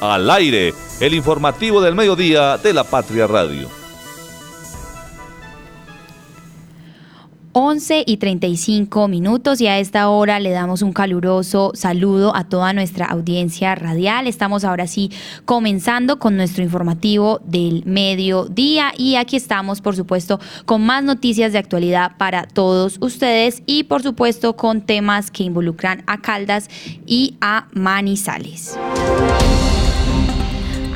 Al aire, el informativo del mediodía de la Patria Radio. 11 y 35 minutos y a esta hora le damos un caluroso saludo a toda nuestra audiencia radial. Estamos ahora sí comenzando con nuestro informativo del mediodía y aquí estamos por supuesto con más noticias de actualidad para todos ustedes y por supuesto con temas que involucran a Caldas y a Manizales.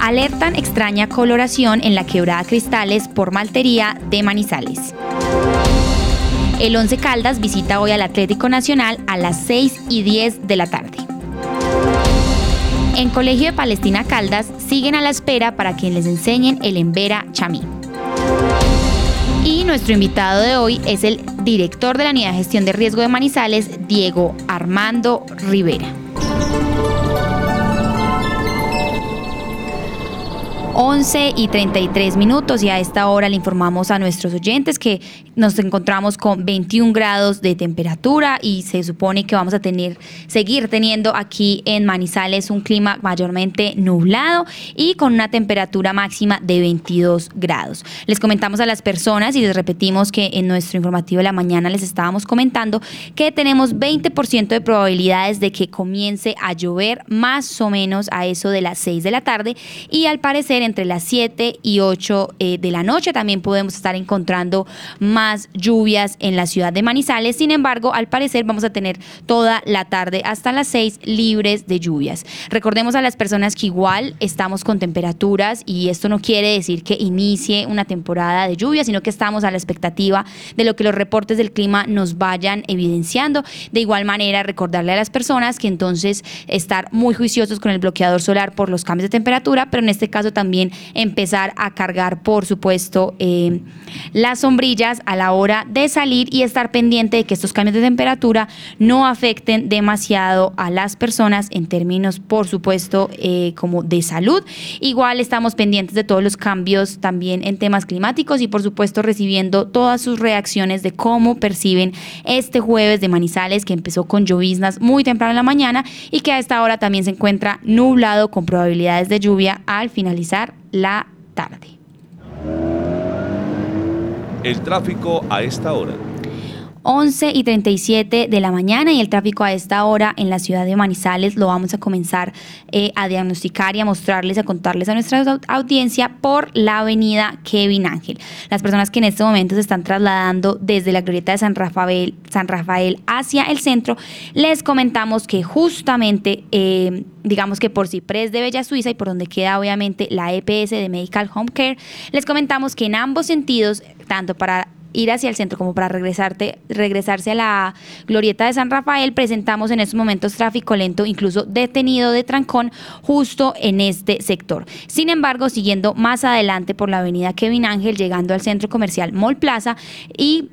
Alertan extraña coloración en la quebrada Cristales por maltería de Manizales. El Once Caldas visita hoy al Atlético Nacional a las 6 y 10 de la tarde. En Colegio de Palestina Caldas siguen a la espera para que les enseñen el Embera Chamí. Y nuestro invitado de hoy es el director de la Unidad de Gestión de Riesgo de Manizales, Diego Armando Rivera. 11 y 33 minutos. Y a esta hora le informamos a nuestros oyentes que nos encontramos con 21 grados de temperatura y se supone que vamos a tener, seguir teniendo aquí en Manizales un clima mayormente nublado y con una temperatura máxima de 22 grados. Les comentamos a las personas y les repetimos que en nuestro informativo de la mañana les estábamos comentando que tenemos 20% de probabilidades de que comience a llover más o menos a eso de las 6 de la tarde y al parecer entre las 7 y 8 eh, de la noche. También podemos estar encontrando más lluvias en la ciudad de Manizales. Sin embargo, al parecer vamos a tener toda la tarde hasta las 6 libres de lluvias. Recordemos a las personas que igual estamos con temperaturas y esto no quiere decir que inicie una temporada de lluvia, sino que estamos a la expectativa de lo que los reportes del clima nos vayan evidenciando. De igual manera, recordarle a las personas que entonces estar muy juiciosos con el bloqueador solar por los cambios de temperatura, pero en este caso también empezar a cargar, por supuesto, eh, las sombrillas la hora de salir y estar pendiente de que estos cambios de temperatura no afecten demasiado a las personas en términos, por supuesto, eh, como de salud. Igual estamos pendientes de todos los cambios también en temas climáticos y, por supuesto, recibiendo todas sus reacciones de cómo perciben este jueves de Manizales que empezó con lloviznas muy temprano en la mañana y que a esta hora también se encuentra nublado con probabilidades de lluvia al finalizar la tarde. El tráfico a esta hora. 11 y 37 de la mañana y el tráfico a esta hora en la ciudad de Manizales lo vamos a comenzar eh, a diagnosticar y a mostrarles, a contarles a nuestra audiencia por la avenida Kevin Ángel. Las personas que en este momento se están trasladando desde la glorieta de San Rafael, San Rafael hacia el centro, les comentamos que justamente, eh, digamos que por Ciprés de Bella Suiza y por donde queda obviamente la EPS de Medical Home Care, les comentamos que en ambos sentidos, tanto para ir hacia el centro como para regresarte, regresarse a la glorieta de San Rafael, presentamos en estos momentos tráfico lento, incluso detenido de trancón, justo en este sector. Sin embargo, siguiendo más adelante por la avenida Kevin Ángel, llegando al centro comercial Mall Plaza y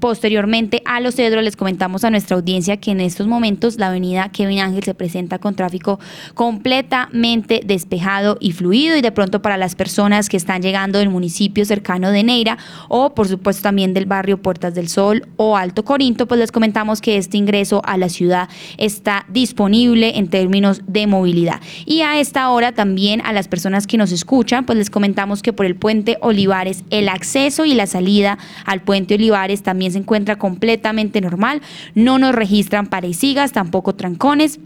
Posteriormente a los cedros les comentamos a nuestra audiencia que en estos momentos la avenida Kevin Ángel se presenta con tráfico completamente despejado y fluido y de pronto para las personas que están llegando del municipio cercano de Neira o por supuesto también del barrio Puertas del Sol o Alto Corinto, pues les comentamos que este ingreso a la ciudad está disponible en términos de movilidad. Y a esta hora también a las personas que nos escuchan, pues les comentamos que por el puente Olivares el acceso y la salida al puente Olivares también también se encuentra completamente normal. No nos registran parecigas, tampoco trancones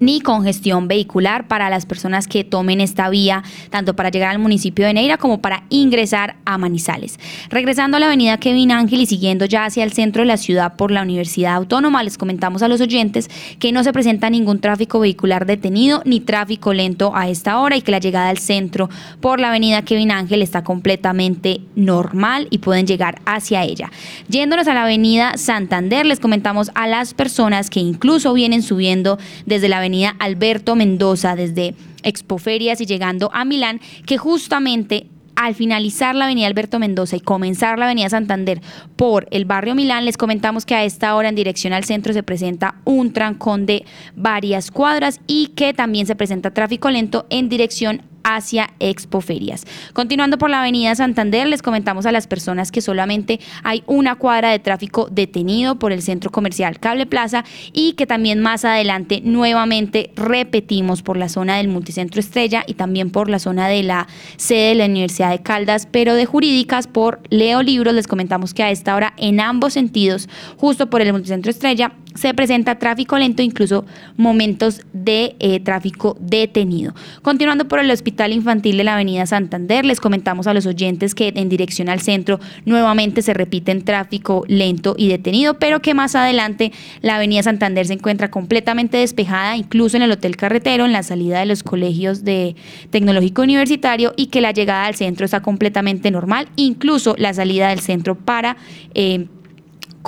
ni congestión vehicular para las personas que tomen esta vía, tanto para llegar al municipio de Neira como para ingresar a Manizales. Regresando a la avenida Kevin Ángel y siguiendo ya hacia el centro de la ciudad por la Universidad Autónoma, les comentamos a los oyentes que no se presenta ningún tráfico vehicular detenido ni tráfico lento a esta hora y que la llegada al centro por la avenida Kevin Ángel está completamente normal y pueden llegar hacia ella. Yéndonos a la avenida Santander, les comentamos a las personas que incluso vienen subiendo desde la avenida avenida Alberto Mendoza desde Expoferias y llegando a Milán, que justamente al finalizar la avenida Alberto Mendoza y comenzar la avenida Santander por el barrio Milán, les comentamos que a esta hora en dirección al centro se presenta un trancón de varias cuadras y que también se presenta tráfico lento en dirección hacia Expoferias. Continuando por la avenida Santander, les comentamos a las personas que solamente hay una cuadra de tráfico detenido por el centro comercial Cable Plaza y que también más adelante nuevamente repetimos por la zona del multicentro Estrella y también por la zona de la sede de la Universidad de Caldas, pero de jurídicas por Leo Libros. Les comentamos que a esta hora en ambos sentidos, justo por el multicentro Estrella, se presenta tráfico lento, incluso momentos de eh, tráfico detenido. Continuando por el Hospital Infantil de la Avenida Santander, les comentamos a los oyentes que en dirección al centro nuevamente se repite en tráfico lento y detenido, pero que más adelante la Avenida Santander se encuentra completamente despejada, incluso en el Hotel Carretero, en la salida de los colegios de tecnológico universitario y que la llegada al centro está completamente normal, incluso la salida del centro para... Eh,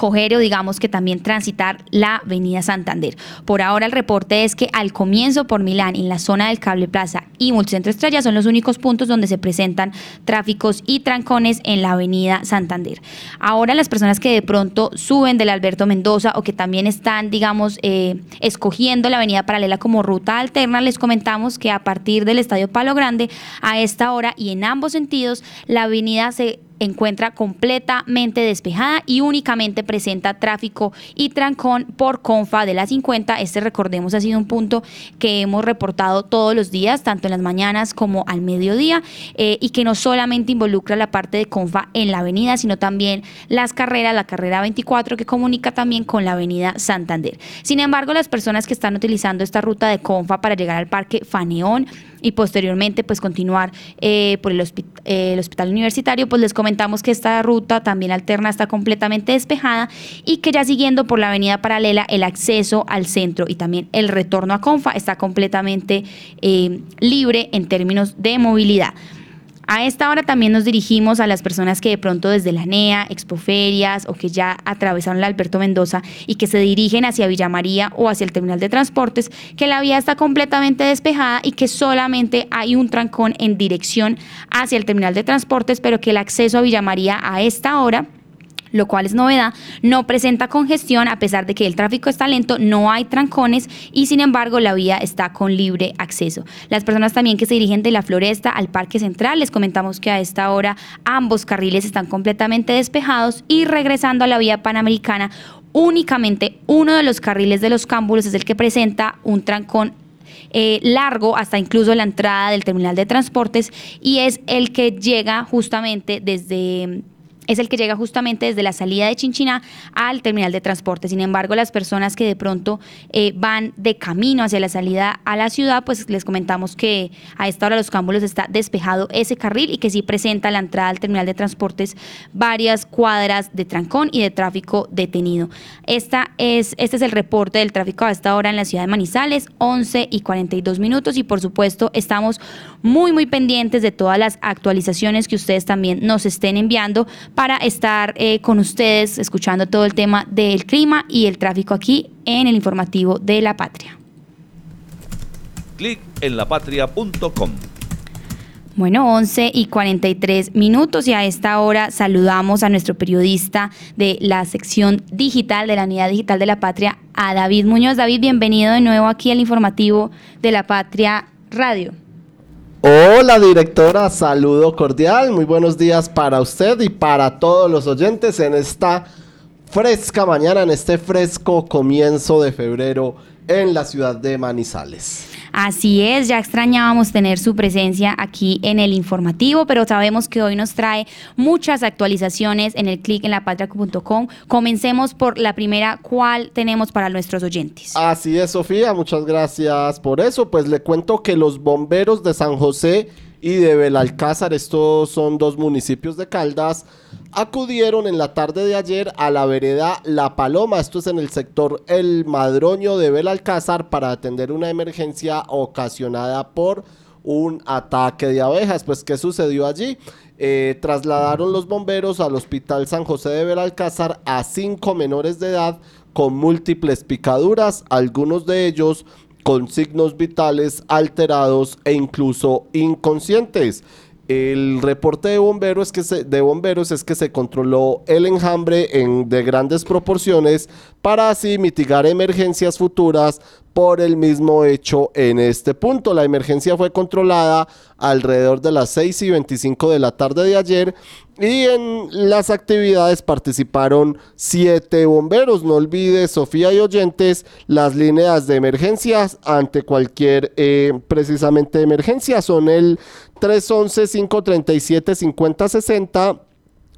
o digamos que también transitar la avenida Santander. Por ahora el reporte es que al comienzo por Milán, en la zona del Cable Plaza y Multicentro Estrella son los únicos puntos donde se presentan tráficos y trancones en la avenida Santander. Ahora las personas que de pronto suben del Alberto Mendoza o que también están, digamos, eh, escogiendo la avenida paralela como ruta alterna, les comentamos que a partir del Estadio Palo Grande a esta hora y en ambos sentidos la avenida se encuentra completamente despejada y únicamente presenta tráfico y trancón por Confa de la 50. Este, recordemos, ha sido un punto que hemos reportado todos los días, tanto en las mañanas como al mediodía, eh, y que no solamente involucra la parte de Confa en la avenida, sino también las carreras, la carrera 24 que comunica también con la avenida Santander. Sin embargo, las personas que están utilizando esta ruta de Confa para llegar al parque Faneón, y posteriormente pues continuar eh, por el, eh, el, hospital universitario, pues les comentamos que esta ruta también alterna está completamente despejada y que ya siguiendo por la avenida paralela el acceso al centro y también el retorno a Confa está completamente eh, libre en términos de movilidad. A esta hora también nos dirigimos a las personas que de pronto desde la NEA, Expoferias o que ya atravesaron el Alberto Mendoza y que se dirigen hacia Villa María o hacia el terminal de transportes, que la vía está completamente despejada y que solamente hay un trancón en dirección hacia el terminal de transportes, pero que el acceso a Villa María a esta hora lo cual es novedad, no presenta congestión a pesar de que el tráfico está lento, no hay trancones y sin embargo la vía está con libre acceso. Las personas también que se dirigen de la Floresta al Parque Central, les comentamos que a esta hora ambos carriles están completamente despejados y regresando a la vía panamericana, únicamente uno de los carriles de los cámbulos es el que presenta un trancón eh, largo hasta incluso la entrada del terminal de transportes y es el que llega justamente desde es el que llega justamente desde la salida de Chinchina al terminal de transporte. Sin embargo, las personas que de pronto eh, van de camino hacia la salida a la ciudad, pues les comentamos que a esta hora los cámbulos está despejado ese carril y que sí presenta la entrada al terminal de transportes varias cuadras de trancón y de tráfico detenido. Esta es, este es el reporte del tráfico a esta hora en la ciudad de Manizales, 11 y 42 minutos y por supuesto estamos muy muy pendientes de todas las actualizaciones que ustedes también nos estén enviando estar eh, con ustedes escuchando todo el tema del clima y el tráfico aquí en el informativo de la patria. Clic en lapatria.com. Bueno, 11 y 43 minutos y a esta hora saludamos a nuestro periodista de la sección digital de la Unidad Digital de la Patria, a David Muñoz. David, bienvenido de nuevo aquí al informativo de la Patria Radio. Hola directora, saludo cordial, muy buenos días para usted y para todos los oyentes en esta fresca mañana, en este fresco comienzo de febrero en la ciudad de Manizales. Así es, ya extrañábamos tener su presencia aquí en el informativo, pero sabemos que hoy nos trae muchas actualizaciones en el clic en lapatria.com. Comencemos por la primera, ¿cuál tenemos para nuestros oyentes? Así es, Sofía, muchas gracias por eso. Pues le cuento que los bomberos de San José y de Belalcázar, estos son dos municipios de Caldas, acudieron en la tarde de ayer a la vereda La Paloma, esto es en el sector El Madroño de Belalcázar, para atender una emergencia ocasionada por un ataque de abejas. Pues, ¿qué sucedió allí? Eh, trasladaron los bomberos al Hospital San José de Belalcázar a cinco menores de edad con múltiples picaduras, algunos de ellos con signos vitales alterados e incluso inconscientes. El reporte de bomberos, es que se, de bomberos es que se controló el enjambre en, de grandes proporciones para así mitigar emergencias futuras por el mismo hecho en este punto. La emergencia fue controlada alrededor de las 6 y 25 de la tarde de ayer y en las actividades participaron siete bomberos. No olvide, Sofía y oyentes, las líneas de emergencias ante cualquier eh, precisamente emergencia son el 311-537-5060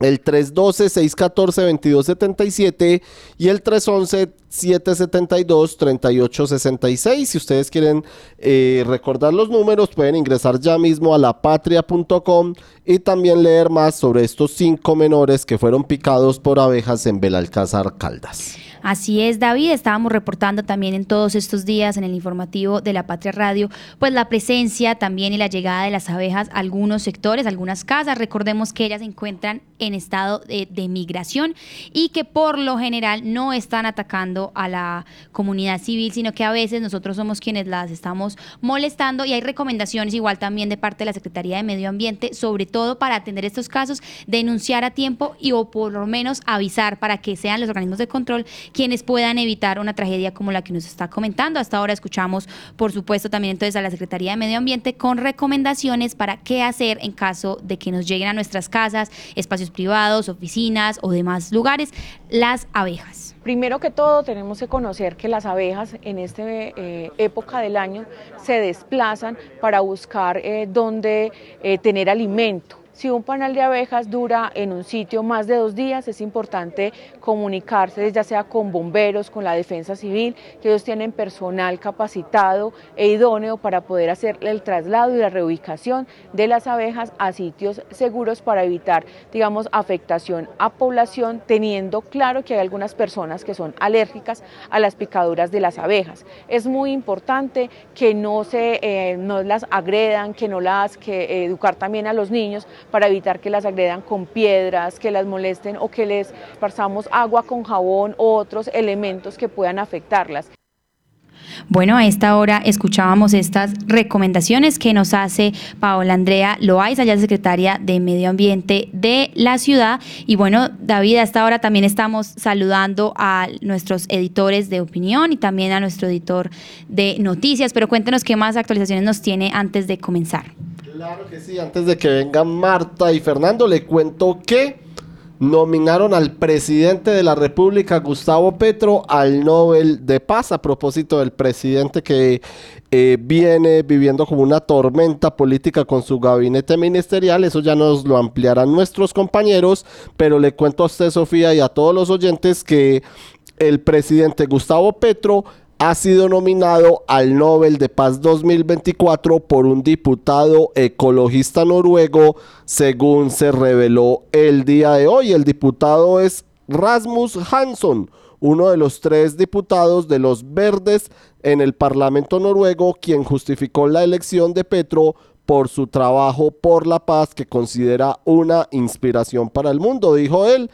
el 312-614-2277 y el 311-772-3866. Si ustedes quieren eh, recordar los números, pueden ingresar ya mismo a lapatria.com y también leer más sobre estos cinco menores que fueron picados por abejas en Belalcázar Caldas. Así es, David, estábamos reportando también en todos estos días en el informativo de la Patria Radio, pues la presencia también y la llegada de las abejas a algunos sectores, algunas casas. Recordemos que ellas se encuentran en estado de, migración y que por lo general no están atacando a la comunidad civil, sino que a veces nosotros somos quienes las estamos molestando y hay recomendaciones igual también de parte de la Secretaría de Medio Ambiente, sobre todo para atender estos casos, denunciar a tiempo y o por lo menos avisar para que sean los organismos de control quienes puedan evitar una tragedia como la que nos está comentando. Hasta ahora escuchamos, por supuesto, también entonces a la Secretaría de Medio Ambiente con recomendaciones para qué hacer en caso de que nos lleguen a nuestras casas, espacios privados, oficinas o demás lugares, las abejas. Primero que todo tenemos que conocer que las abejas en esta eh, época del año se desplazan para buscar eh, dónde eh, tener alimento si un panal de abejas dura en un sitio más de dos días, es importante comunicarse ya sea con bomberos, con la defensa civil, que ellos tienen personal capacitado e idóneo para poder hacer el traslado y la reubicación de las abejas a sitios seguros para evitar, digamos, afectación a población, teniendo claro que hay algunas personas que son alérgicas a las picaduras de las abejas. Es muy importante que no se eh, no las agredan, que no las que educar también a los niños para evitar que las agredan con piedras, que las molesten o que les parsamos agua con jabón o otros elementos que puedan afectarlas. Bueno, a esta hora escuchábamos estas recomendaciones que nos hace Paola Andrea Loaiza, ya secretaria de Medio Ambiente de la ciudad. Y bueno, David, a esta hora también estamos saludando a nuestros editores de opinión y también a nuestro editor de noticias, pero cuéntenos qué más actualizaciones nos tiene antes de comenzar. Claro que sí, antes de que vengan Marta y Fernando, le cuento que nominaron al presidente de la República, Gustavo Petro, al Nobel de Paz, a propósito del presidente que eh, viene viviendo como una tormenta política con su gabinete ministerial. Eso ya nos lo ampliarán nuestros compañeros, pero le cuento a usted, Sofía, y a todos los oyentes que el presidente Gustavo Petro ha sido nominado al Nobel de Paz 2024 por un diputado ecologista noruego, según se reveló el día de hoy. El diputado es Rasmus Hansson, uno de los tres diputados de los verdes en el Parlamento noruego, quien justificó la elección de Petro por su trabajo por la paz que considera una inspiración para el mundo, dijo él.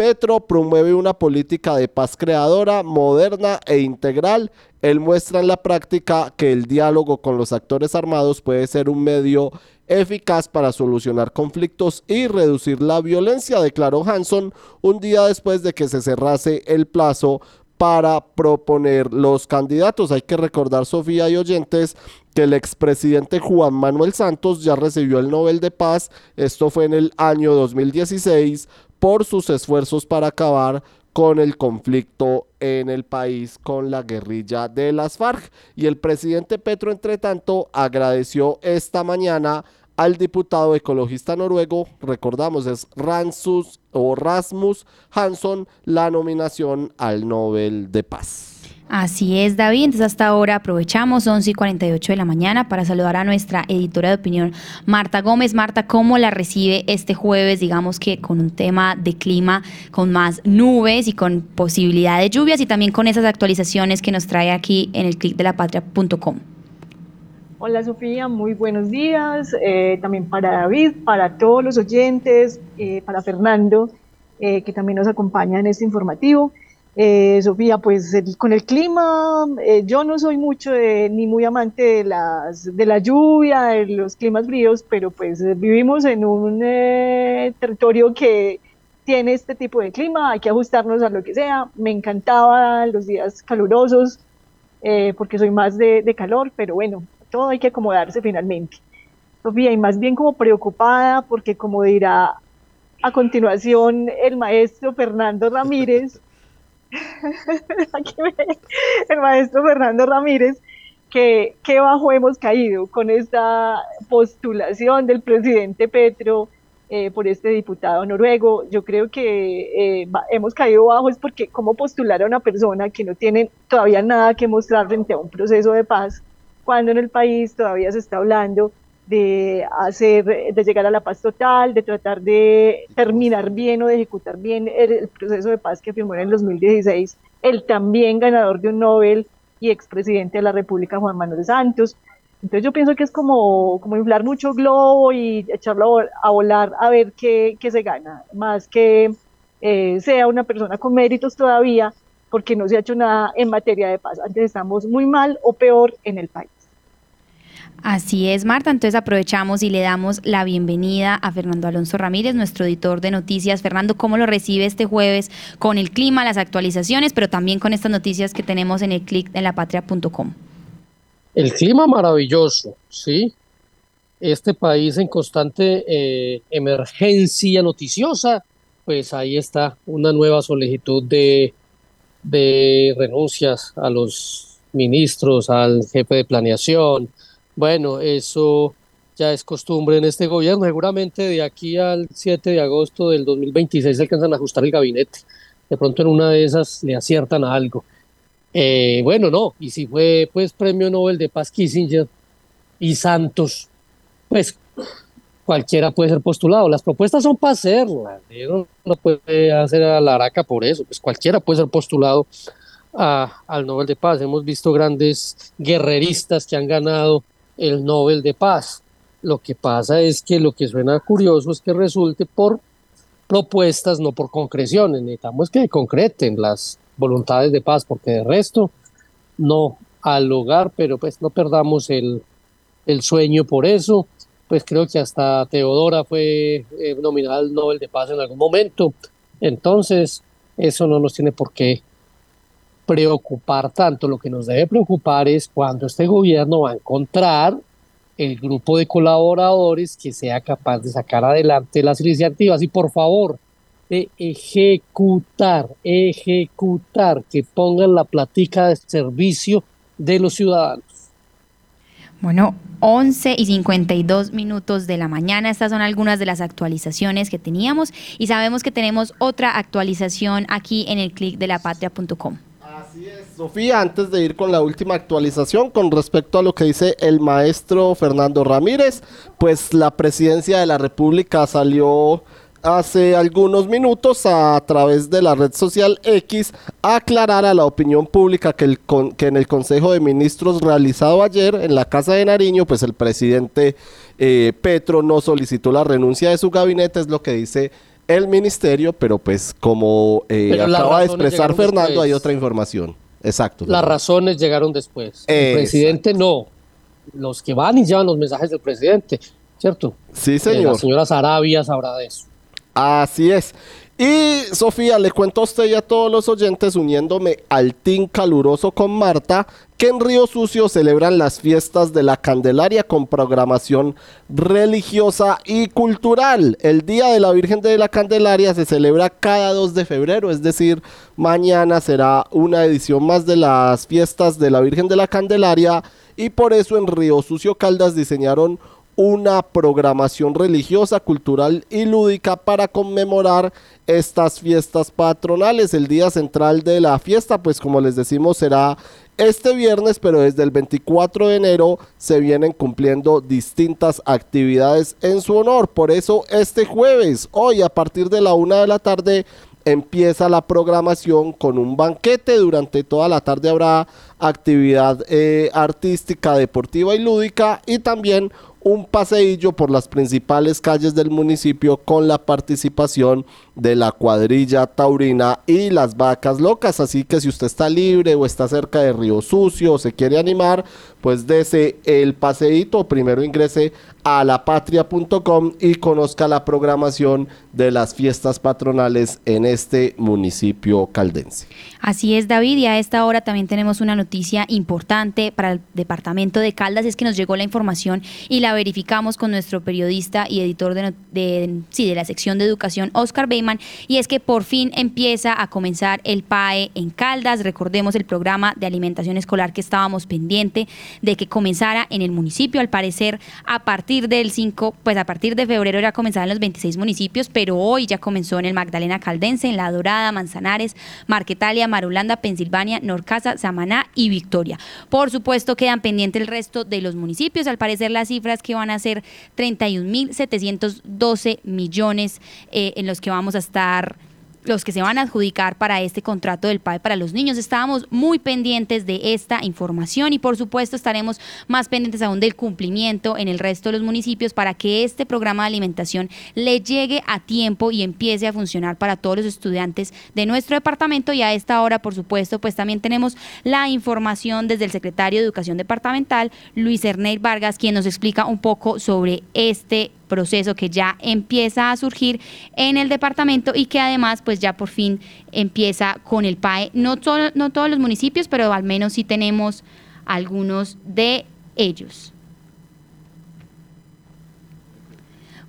Petro promueve una política de paz creadora, moderna e integral. Él muestra en la práctica que el diálogo con los actores armados puede ser un medio eficaz para solucionar conflictos y reducir la violencia, declaró Hanson un día después de que se cerrase el plazo para proponer los candidatos. Hay que recordar, Sofía y oyentes, que el expresidente Juan Manuel Santos ya recibió el Nobel de Paz. Esto fue en el año 2016 por sus esfuerzos para acabar con el conflicto en el país con la guerrilla de las FARC. Y el presidente Petro, entre tanto, agradeció esta mañana al diputado ecologista noruego, recordamos, es Ransus o Rasmus Hansson, la nominación al Nobel de Paz. Así es, David. Entonces, hasta ahora aprovechamos 11 y 48 de la mañana para saludar a nuestra editora de opinión, Marta Gómez. Marta, ¿cómo la recibe este jueves? Digamos que con un tema de clima, con más nubes y con posibilidad de lluvias y también con esas actualizaciones que nos trae aquí en el clic de la patria.com. Hola Sofía, muy buenos días. Eh, también para David, para todos los oyentes, eh, para Fernando, eh, que también nos acompaña en este informativo. Eh, Sofía, pues con el clima, eh, yo no soy mucho ni muy amante de, las, de la lluvia, de los climas fríos, pero pues vivimos en un eh, territorio que tiene este tipo de clima, hay que ajustarnos a lo que sea. Me encantaban los días calurosos, eh, porque soy más de, de calor, pero bueno, todo hay que acomodarse finalmente. Sofía, y más bien como preocupada porque como dirá a continuación el maestro Fernando Ramírez, el maestro Fernando Ramírez, que qué bajo hemos caído con esta postulación del presidente Petro eh, por este diputado noruego. Yo creo que eh, hemos caído bajo es porque cómo postular a una persona que no tiene todavía nada que mostrar frente a un proceso de paz, cuando en el país todavía se está hablando de hacer, de llegar a la paz total, de tratar de terminar bien o de ejecutar bien el, proceso de paz que firmó en el 2016 el también ganador de un Nobel y expresidente de la República, Juan Manuel Santos. Entonces yo pienso que es como, como inflar mucho globo y echarlo a volar a ver qué, qué se gana, más que eh, sea una persona con méritos todavía, porque no se ha hecho nada en materia de paz. Antes estamos muy mal o peor en el país. Así es, Marta. Entonces aprovechamos y le damos la bienvenida a Fernando Alonso Ramírez, nuestro editor de noticias. Fernando, ¿cómo lo recibe este jueves con el clima, las actualizaciones, pero también con estas noticias que tenemos en el clic en lapatria.com? El clima maravilloso, ¿sí? Este país en constante eh, emergencia noticiosa, pues ahí está una nueva solicitud de, de renuncias a los ministros, al jefe de planeación, bueno, eso ya es costumbre en este gobierno. Seguramente de aquí al 7 de agosto del 2026 se alcanzan a ajustar el gabinete. De pronto en una de esas le aciertan a algo. Eh, bueno, no, y si fue pues premio Nobel de Paz Kissinger y Santos, pues cualquiera puede ser postulado. Las propuestas son para hacerlas, no puede hacer a la araca por eso, pues cualquiera puede ser postulado a, al Nobel de Paz. Hemos visto grandes guerreristas que han ganado el Nobel de Paz. Lo que pasa es que lo que suena curioso es que resulte por propuestas, no por concreciones. Necesitamos que concreten las voluntades de paz, porque de resto no al hogar, pero pues no perdamos el, el sueño por eso. Pues creo que hasta Teodora fue eh, nominada al Nobel de Paz en algún momento. Entonces, eso no nos tiene por qué preocupar tanto, lo que nos debe preocupar es cuando este gobierno va a encontrar el grupo de colaboradores que sea capaz de sacar adelante las iniciativas y por favor de ejecutar, ejecutar, que pongan la platica de servicio de los ciudadanos. Bueno, 11 y 52 minutos de la mañana. Estas son algunas de las actualizaciones que teníamos y sabemos que tenemos otra actualización aquí en el clic de lapatria.com. Así es, Sofía, antes de ir con la última actualización con respecto a lo que dice el maestro Fernando Ramírez, pues la presidencia de la República salió hace algunos minutos a través de la red social X a aclarar a la opinión pública que, el que en el Consejo de Ministros realizado ayer en la Casa de Nariño, pues el presidente eh, Petro no solicitó la renuncia de su gabinete, es lo que dice el ministerio, pero pues como eh, acaba de expresar Fernando, hay otra información. Exacto. Las razones llegaron después. El presidente no. Los que van y llevan los mensajes del presidente, ¿cierto? Sí, señor. la señora Sarabia sabrá de eso. Así es. Y Sofía, le cuento a usted y a todos los oyentes, uniéndome al team caluroso con Marta, que en Río Sucio celebran las fiestas de la Candelaria con programación religiosa y cultural. El Día de la Virgen de la Candelaria se celebra cada 2 de febrero, es decir, mañana será una edición más de las fiestas de la Virgen de la Candelaria y por eso en Río Sucio Caldas diseñaron una programación religiosa, cultural y lúdica para conmemorar estas fiestas patronales. El día central de la fiesta, pues como les decimos, será este viernes, pero desde el 24 de enero se vienen cumpliendo distintas actividades en su honor. Por eso este jueves, hoy a partir de la una de la tarde, empieza la programación con un banquete. Durante toda la tarde habrá actividad eh, artística, deportiva y lúdica y también un paseillo por las principales calles del municipio con la participación de la cuadrilla taurina y las vacas locas. Así que si usted está libre o está cerca de Río Sucio o se quiere animar, pues dese el paseíto. Primero ingrese a lapatria.com y conozca la programación de las fiestas patronales en este municipio caldense. Así es, David, y a esta hora también tenemos una noticia importante para el departamento de Caldas, es que nos llegó la información y la verificamos con nuestro periodista y editor de, sí, de la sección de educación, Oscar Beyman, y es que por fin empieza a comenzar el PAE en Caldas. Recordemos el programa de alimentación escolar que estábamos pendiente de que comenzara en el municipio, al parecer a partir del 5, pues a partir de febrero ya comenzaba en los 26 municipios, pero hoy ya comenzó en el Magdalena Caldense, en La Dorada, Manzanares, Marquetalia, Marulanda, Pensilvania, Norcasa, Samaná y Victoria. Por supuesto, quedan pendientes el resto de los municipios. Al parecer, las cifras que van a ser 31.712 millones eh, en los que vamos a estar los que se van a adjudicar para este contrato del PAE para los niños. Estábamos muy pendientes de esta información y por supuesto estaremos más pendientes aún del cumplimiento en el resto de los municipios para que este programa de alimentación le llegue a tiempo y empiece a funcionar para todos los estudiantes de nuestro departamento y a esta hora por supuesto pues también tenemos la información desde el secretario de Educación Departamental Luis Ernest Vargas quien nos explica un poco sobre este proceso que ya empieza a surgir en el departamento y que además pues ya por fin empieza con el PAE. No, no todos los municipios, pero al menos sí tenemos algunos de ellos.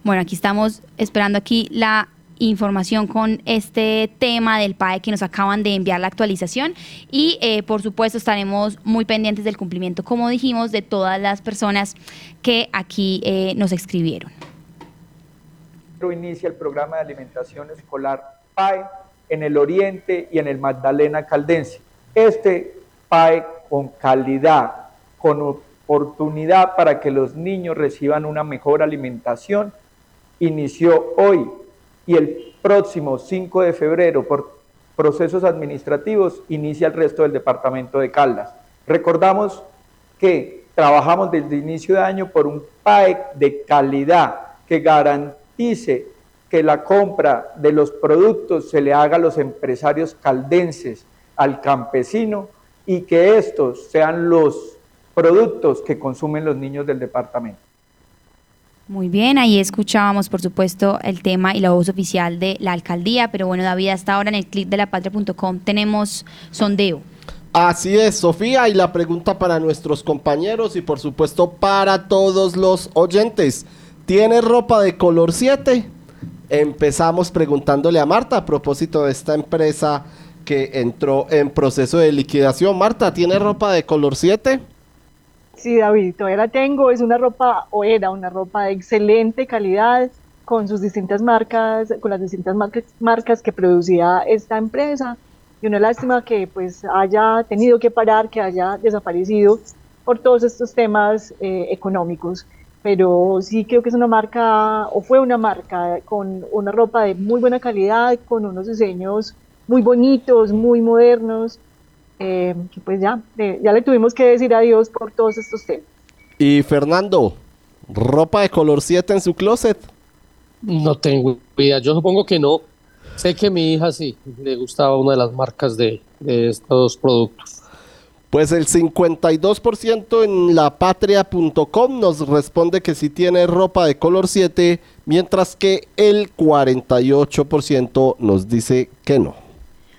Bueno, aquí estamos esperando aquí la información con este tema del PAE que nos acaban de enviar la actualización y eh, por supuesto estaremos muy pendientes del cumplimiento, como dijimos, de todas las personas que aquí eh, nos escribieron inicia el programa de alimentación escolar PAE en el Oriente y en el Magdalena Caldense. Este PAE con calidad, con oportunidad para que los niños reciban una mejor alimentación, inició hoy y el próximo 5 de febrero por procesos administrativos inicia el resto del departamento de Caldas. Recordamos que trabajamos desde el inicio de año por un PAE de calidad que garantiza dice que la compra de los productos se le haga a los empresarios caldenses, al campesino, y que estos sean los productos que consumen los niños del departamento. Muy bien, ahí escuchábamos, por supuesto, el tema y la voz oficial de la alcaldía, pero bueno, David, hasta ahora en el clip de lapatria.com tenemos sondeo. Así es, Sofía, y la pregunta para nuestros compañeros y por supuesto para todos los oyentes. ¿Tiene ropa de color 7? Empezamos preguntándole a Marta a propósito de esta empresa que entró en proceso de liquidación. Marta, ¿tiene ropa de color 7? Sí, David, todavía la tengo. Es una ropa, o era una ropa de excelente calidad, con sus distintas marcas, con las distintas marcas, que producía esta empresa. Y una lástima que pues haya tenido que parar, que haya desaparecido por todos estos temas eh, económicos pero sí creo que es una marca, o fue una marca, con una ropa de muy buena calidad, con unos diseños muy bonitos, muy modernos, eh, que pues ya, ya le tuvimos que decir adiós por todos estos temas. Y Fernando, ¿ropa de color 7 en su closet? No tengo idea, yo supongo que no. Sé que a mi hija sí le gustaba una de las marcas de, de estos productos. Pues el 52% en lapatria.com nos responde que sí tiene ropa de color 7, mientras que el 48% nos dice que no.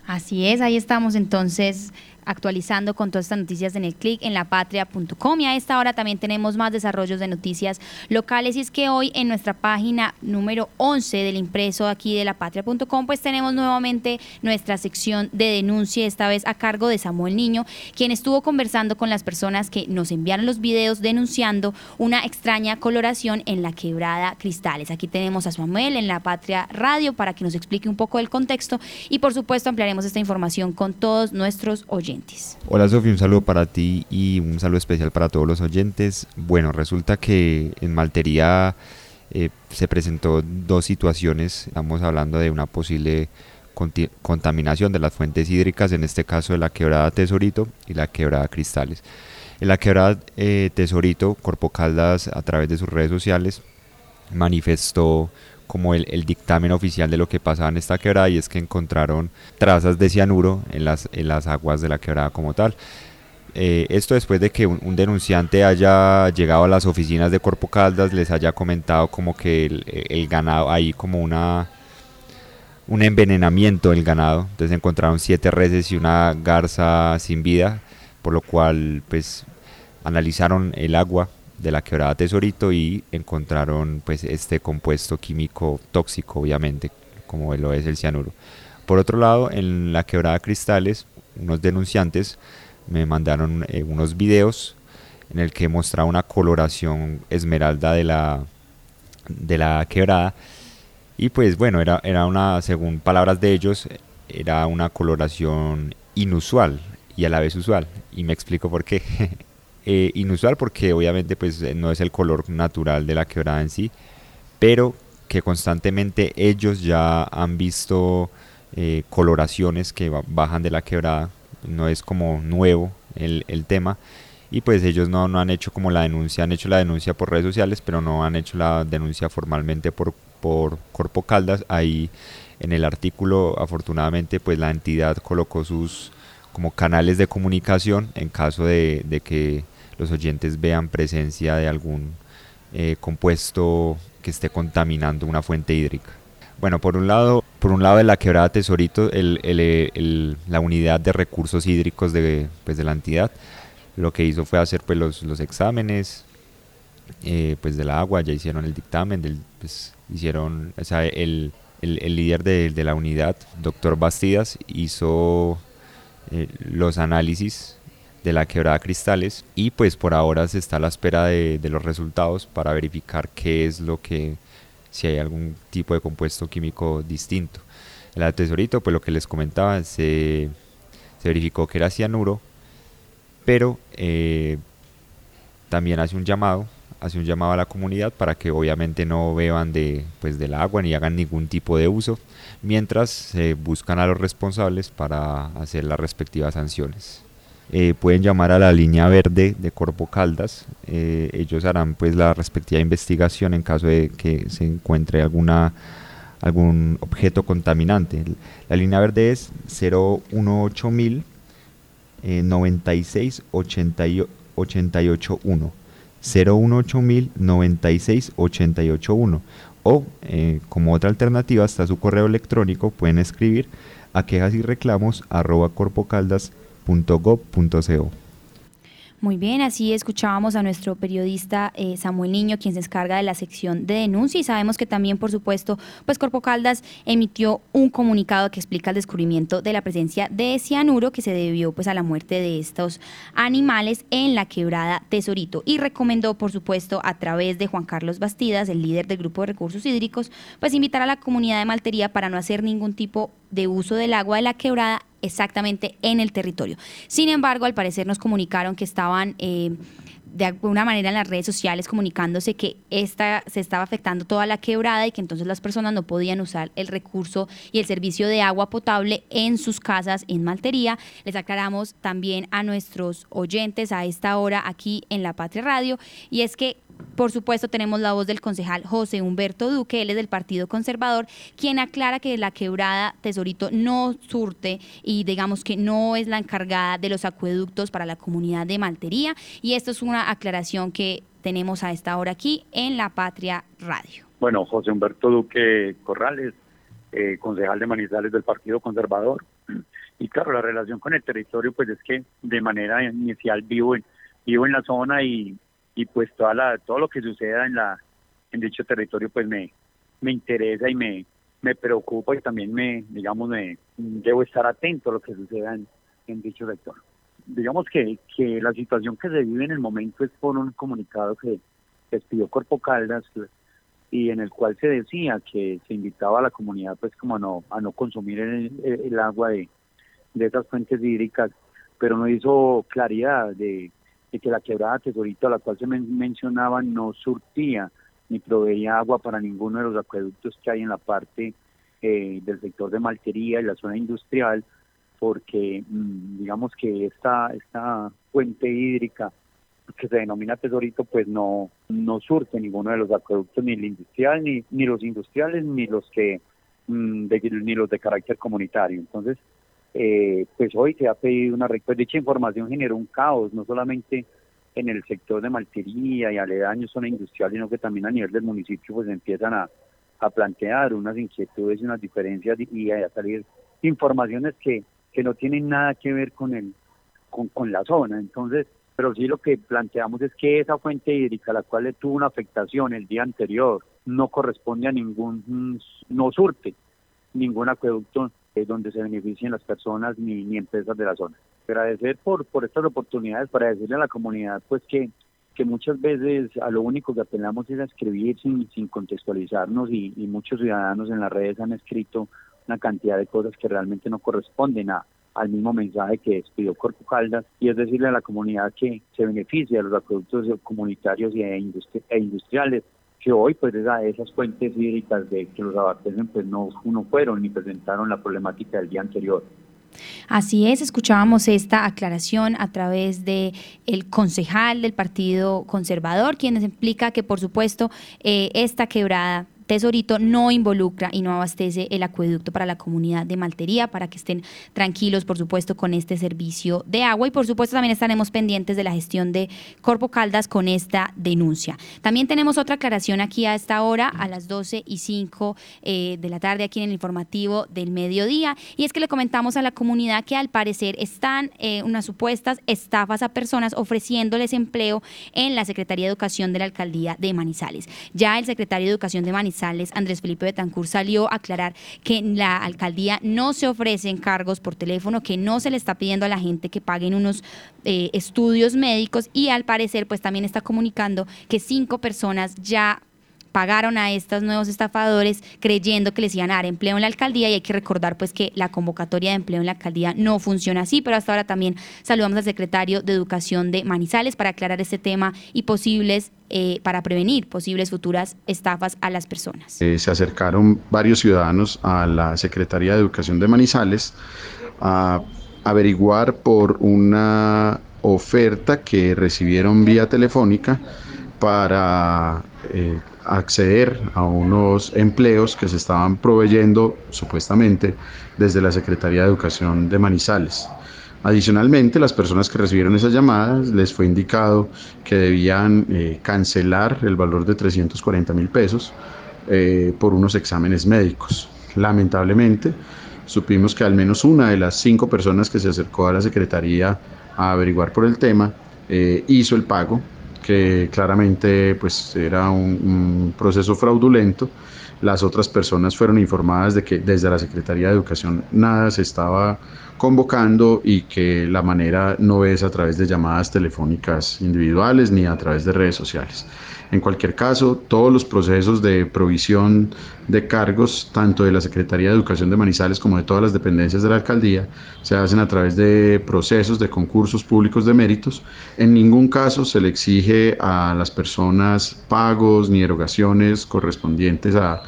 Así es, ahí estamos entonces actualizando con todas estas noticias en el clic en lapatria.com y a esta hora también tenemos más desarrollos de noticias locales y es que hoy en nuestra página número 11 del impreso aquí de lapatria.com pues tenemos nuevamente nuestra sección de denuncia esta vez a cargo de Samuel Niño quien estuvo conversando con las personas que nos enviaron los videos denunciando una extraña coloración en la quebrada Cristales. Aquí tenemos a Samuel en la Patria Radio para que nos explique un poco el contexto y por supuesto ampliaremos esta información con todos nuestros oyentes. Hola Sofía, un saludo para ti y un saludo especial para todos los oyentes. Bueno, resulta que en Maltería eh, se presentó dos situaciones. Estamos hablando de una posible contaminación de las fuentes hídricas, en este caso de la quebrada Tesorito y la quebrada Cristales. En la quebrada eh, Tesorito, Corpo Caldas, a través de sus redes sociales, manifestó como el, dictamen oficial de lo que pasaba en esta quebrada y es que encontraron trazas de cianuro en las, en las aguas de la quebrada como tal. Eh, esto después de que un, un, denunciante haya llegado a las oficinas de Corpo Caldas, les haya comentado como que el, el ganado, hay como una un envenenamiento del ganado, entonces encontraron siete reses y una garza sin vida, por lo cual pues analizaron el agua de la quebrada Tesorito y encontraron pues este compuesto químico tóxico obviamente, como lo es el cianuro. Por otro lado, en la quebrada Cristales, unos denunciantes me mandaron eh, unos videos en el que mostraba una coloración esmeralda de la, de la quebrada y pues bueno, era, era una, según palabras de ellos, era una coloración inusual y a la vez usual. Y me explico por qué. eh, inusual porque obviamente pues no es el color natural de la quebrada en sí, pero que constantemente ellos ya han visto eh, coloraciones que bajan de la quebrada, no es como nuevo el, el tema y pues ellos no, no han hecho como la denuncia, han hecho la denuncia por redes sociales, pero no han hecho la denuncia formalmente por, por Corpo Caldas. Ahí en el artículo, afortunadamente, pues la entidad colocó sus como canales de comunicación en caso de, de que los oyentes vean presencia de algún eh, compuesto que esté contaminando una fuente hídrica. Bueno, por un lado, por un lado de la quebrada Tesorito, el, el, la unidad de recursos hídricos de, pues, de la entidad, lo que hizo fue hacer pues, los, los exámenes eh, pues, del agua, ya hicieron el dictamen, del, pues, hicieron, o sea, el líder de, de, la unidad, doctor Bastidas, hizo eh, los análisis de la quebrada Cristales y pues por ahora se está a la espera de, los resultados para verificar qué es lo que, si hay algún tipo de compuesto químico distinto. El tesorito, pues lo que les comentaba, se, se verificó que era cianuro, pero eh, también hace un llamado hace un llamado a la comunidad para que obviamente no beban de, pues, del agua ni hagan ningún tipo de uso, mientras se buscan a los responsables para hacer las respectivas sanciones. Eh, pueden llamar a la línea verde de Corpo Caldas, eh, ellos harán pues la respectiva investigación en caso de que se encuentre alguna algún objeto contaminante. La línea verde es 018000 eh, 96 881 018000 96 881 o eh, como otra alternativa está su correo electrónico pueden escribir a quejas y reclamos arroba corpocaldas.gov.co muy bien, así escuchábamos a nuestro periodista eh, Samuel Niño, quien se encarga de la sección de denuncia y sabemos que también, por supuesto, pues Corpo Caldas emitió un comunicado que explica el descubrimiento de la presencia de cianuro que se debió pues a la muerte de estos animales en la quebrada Tesorito y recomendó, por supuesto, a través de Juan Carlos Bastidas, el líder del grupo de recursos hídricos, pues invitar a la comunidad de Maltería para no hacer ningún tipo de uso del agua de la quebrada exactamente en el territorio. Sin embargo, al parecer nos comunicaron que estaban... Eh, de alguna manera en las redes sociales comunicándose que esta se estaba afectando toda la quebrada y que entonces las personas no podían usar el recurso y el servicio de agua potable en sus casas en Maltería. Les aclaramos también a nuestros oyentes a esta hora aquí en La Patria Radio y es que por supuesto, tenemos la voz del concejal José Humberto Duque, él es del Partido Conservador, quien aclara que la quebrada Tesorito no surte y digamos que no es la encargada de los acueductos para la comunidad de Maltería. Y esto es una aclaración que tenemos a esta hora aquí en La Patria Radio. Bueno, José Humberto Duque Corrales, eh, concejal de Manizales del Partido Conservador. Y claro, la relación con el territorio, pues es que de manera inicial vivo en, vivo en la zona y y pues toda la todo lo que suceda en la en dicho territorio pues me me interesa y me me preocupa y también me digamos me debo estar atento a lo que suceda en, dicho sector. Digamos que que la situación que se vive en el momento es por un comunicado que despidió Corpo Caldas y en el cual se decía que se invitaba a la comunidad pues como a no a no consumir el, el agua de de esas fuentes hídricas pero no hizo claridad de de que la quebrada Tesorito a la cual se men mencionaba no surtía ni proveía agua para ninguno de los acueductos que hay en la parte eh, del sector de Maltería y la zona industrial, porque mmm, digamos que esta, esta fuente hídrica que se denomina tesorito, pues no, no surte ninguno de los acueductos, ni el industrial, ni, ni los industriales, ni los que mm, ni los de carácter comunitario. Entonces, eh, pues hoy se ha pedido una pues dicha información generó un caos, no solamente en el sector de maltería y aledaños zona industrial, sino que también a nivel del municipio pues empiezan a, a plantear unas inquietudes y unas diferencias y a salir informaciones que, que no tienen nada que ver con el con, con la zona. Entonces, pero sí lo que planteamos es que esa fuente hídrica, la cual tuvo una afectación el día anterior, no corresponde a ningún, no surte ningún acueducto eh, donde se beneficien las personas ni, ni empresas de la zona. Agradecer por, por estas oportunidades para decirle a la comunidad pues que, que muchas veces a lo único que apelamos es a escribir sin, sin contextualizarnos y, y muchos ciudadanos en las redes han escrito una cantidad de cosas que realmente no corresponden a, al mismo mensaje que despidió Corpo Caldas y es decirle a la comunidad que se beneficia de los acueductos comunitarios e, e industriales que hoy pues esas fuentes hídricas de que los abastecen pues no, no fueron ni presentaron la problemática del día anterior. Así es, escuchábamos esta aclaración a través de el concejal del Partido Conservador, quien explica que por supuesto eh, esta quebrada Tesorito no involucra y no abastece el acueducto para la comunidad de Maltería, para que estén tranquilos, por supuesto, con este servicio de agua. Y por supuesto también estaremos pendientes de la gestión de Corpo Caldas con esta denuncia. También tenemos otra aclaración aquí a esta hora, a las 12 y 5 eh, de la tarde, aquí en el informativo del mediodía. Y es que le comentamos a la comunidad que al parecer están eh, unas supuestas estafas a personas ofreciéndoles empleo en la Secretaría de Educación de la Alcaldía de Manizales. Ya el secretario de Educación de Manizales Andrés Felipe Betancur, salió a aclarar que en la alcaldía no se ofrecen cargos por teléfono, que no se le está pidiendo a la gente que paguen unos eh, estudios médicos y al parecer pues también está comunicando que cinco personas ya pagaron a estos nuevos estafadores creyendo que les iban a dar empleo en la alcaldía y hay que recordar pues que la convocatoria de empleo en la alcaldía no funciona así, pero hasta ahora también saludamos al secretario de Educación de Manizales para aclarar este tema y posibles eh, para prevenir posibles futuras estafas a las personas. Eh, se acercaron varios ciudadanos a la Secretaría de Educación de Manizales a averiguar por una oferta que recibieron vía telefónica para eh, acceder a unos empleos que se estaban proveyendo supuestamente desde la Secretaría de Educación de Manizales. Adicionalmente, las personas que recibieron esas llamadas les fue indicado que debían eh, cancelar el valor de 340 mil pesos eh, por unos exámenes médicos. Lamentablemente, supimos que al menos una de las cinco personas que se acercó a la Secretaría a averiguar por el tema eh, hizo el pago que claramente pues era un, proceso fraudulento. Las otras personas fueron informadas de que desde la Secretaría de Educación nada se estaba convocando y que la manera no es a través de llamadas telefónicas individuales ni a través de redes sociales. En cualquier caso, todos los procesos de provisión de cargos, tanto de la Secretaría de Educación de Manizales como de todas las dependencias de la alcaldía, se hacen a través de procesos de concursos públicos de méritos. En ningún caso se le exige a las personas pagos ni erogaciones correspondientes a,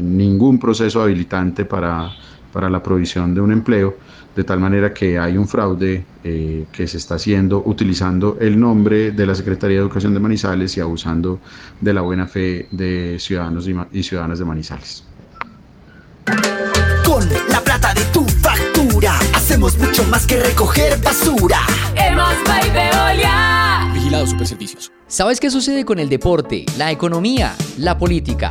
ningún proceso habilitante para, para la provisión de un empleo de tal manera que hay un fraude eh, que se está haciendo utilizando el nombre de la Secretaría de Educación de Manizales y abusando de la buena fe de ciudadanos y, ciudadanas de Manizales. Con la plata de tu factura, hacemos mucho más que recoger basura. Hemos Vigilado Superservicios. ¿Sabes qué sucede con el deporte, la economía, la política,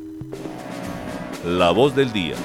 La voz del día.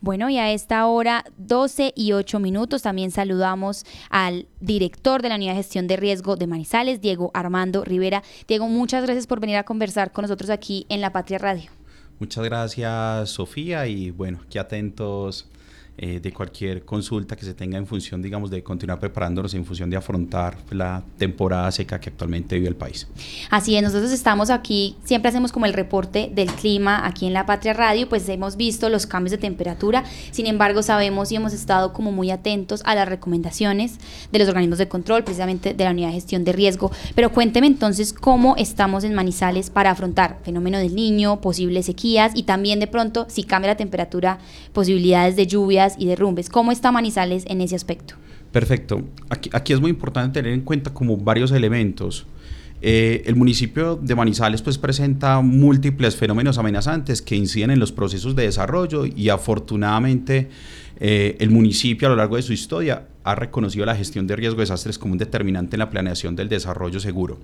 Bueno, y a esta hora, 12 y 8 minutos, también saludamos al director de la Unidad de Gestión de Riesgo de Manizales, Diego Armando Rivera. Diego, muchas gracias por venir a conversar con nosotros aquí en La Patria Radio. Muchas gracias, Sofía, y bueno, qué atentos eh, de cualquier consulta que se tenga en función, digamos, de continuar preparándonos en función de afrontar la temporada seca que actualmente vive el país. Así es, nosotros estamos aquí, siempre hacemos como el reporte del clima aquí en la Patria Radio, pues hemos visto los cambios de temperatura, sin embargo sabemos y hemos estado como muy atentos a las recomendaciones de los organismos de control, precisamente de la unidad de gestión de riesgo, pero cuénteme entonces cómo estamos en Manizales para afrontar fenómeno del niño, posibles sequías y también de pronto, si cambia la temperatura, posibilidades de lluvias y derrumbes. ¿Cómo está Manizales en ese aspecto? Perfecto. Aquí, es muy importante tener en cuenta como varios elementos. Eh, el municipio de Manizales pues presenta múltiples fenómenos amenazantes que inciden en los procesos de desarrollo y afortunadamente eh, el municipio a lo largo de su historia ha reconocido la gestión de riesgo de desastres como un determinante en la planeación del desarrollo seguro.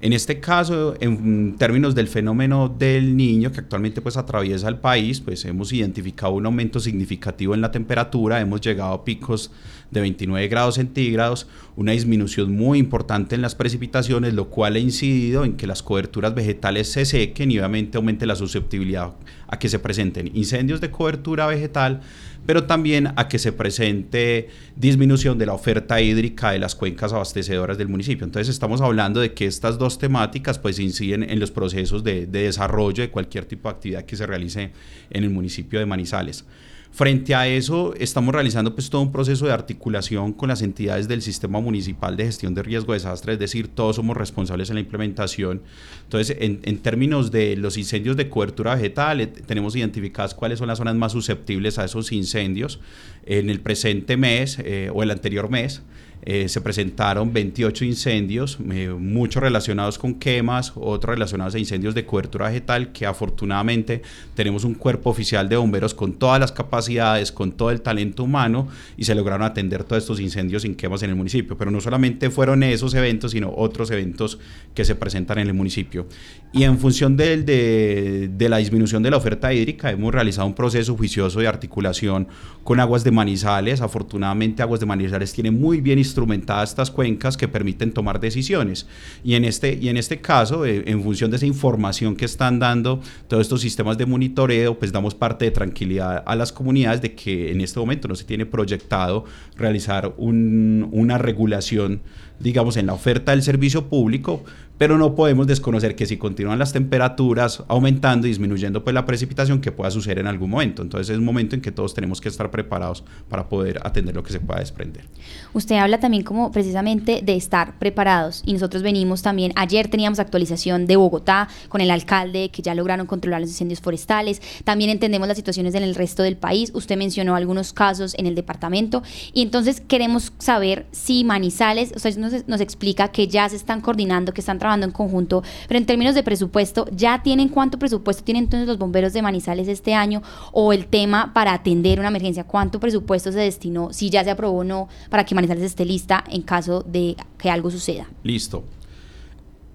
En este caso, en términos del fenómeno del niño que actualmente pues atraviesa el país, pues hemos identificado un aumento significativo en la temperatura, hemos llegado a picos de 29 grados centígrados, una disminución muy importante en las precipitaciones, lo cual ha incidido en que las coberturas vegetales se sequen y obviamente aumente la susceptibilidad a que se presenten incendios de cobertura vegetal, pero también a que se presente disminución de la oferta hídrica de las cuencas abastecedoras del municipio. Entonces estamos hablando de que estas dos temáticas pues inciden en los procesos de, de desarrollo de cualquier tipo de actividad que se realice en el municipio de Manizales. Frente a eso, estamos realizando pues todo un proceso de articulación con las entidades del Sistema Municipal de Gestión de Riesgo de Desastre, es decir, todos somos responsables en la implementación. Entonces, en, en términos de los incendios de cobertura vegetal, eh, tenemos identificadas cuáles son las zonas más susceptibles a esos incendios. En el presente mes eh, o el anterior mes, eh, se presentaron 28 incendios, eh, muchos relacionados con quemas, otros relacionados a incendios de cobertura vegetal, que afortunadamente tenemos un cuerpo oficial de bomberos con todas las capacidades, con todo el talento humano y se lograron atender todos estos incendios sin quemas en el municipio. Pero no solamente fueron esos eventos, sino otros eventos que se presentan en el municipio. Y en función de, de, de la disminución de la oferta hídrica, hemos realizado un proceso juicioso de articulación con Aguas de Manizales. Afortunadamente, Aguas de Manizales tiene muy bien instrumentadas estas cuencas que permiten tomar decisiones. Y en este, y en este caso, eh, en función de esa información que están dando todos estos sistemas de monitoreo, pues damos parte de tranquilidad a las comunidades de que en este momento no se tiene proyectado realizar un, una regulación digamos, en la oferta del servicio público, pero no podemos desconocer que si continúan las temperaturas aumentando y disminuyendo pues la precipitación que pueda suceder en algún momento. Entonces es un momento en que todos tenemos que estar preparados para poder atender lo que se pueda desprender. Usted habla también como precisamente de estar preparados y nosotros venimos también, ayer teníamos actualización de Bogotá con el alcalde que ya lograron controlar los incendios forestales, también entendemos las situaciones en el resto del país, usted mencionó algunos casos en el departamento y entonces queremos saber si Manizales, o sea, nos, explica que ya se están coordinando, que están trabajando en conjunto, pero en términos de presupuesto, ¿ya tienen cuánto presupuesto tienen entonces los bomberos de Manizales este año? O el tema para atender una emergencia, ¿cuánto presupuesto se destinó, si ya se aprobó o no, para que Manizales esté lista en caso de que algo suceda? Listo.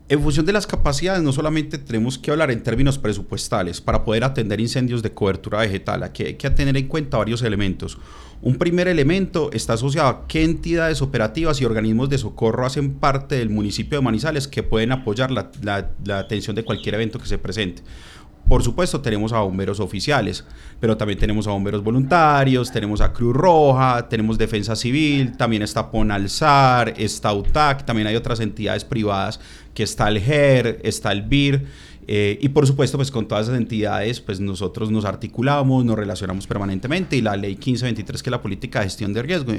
En función de las capacidades, no solamente tenemos que hablar en términos presupuestales para poder atender incendios de cobertura vegetal, aquí hay que tener en cuenta varios elementos. Un primer elemento está asociado a qué entidades operativas y organismos de socorro hacen parte del municipio de Manizales que pueden apoyar la, atención de cualquier evento que se presente. Por supuesto, tenemos a bomberos oficiales, pero también tenemos a bomberos voluntarios, tenemos a Cruz Roja, tenemos Defensa Civil, también está Ponalzar, está UTAC, también hay otras entidades privadas que está el GER, está el BIR. Eh, y por supuesto, pues con todas esas entidades, pues nosotros nos articulamos, nos relacionamos permanentemente y la ley 1523, que es la política de gestión de riesgo,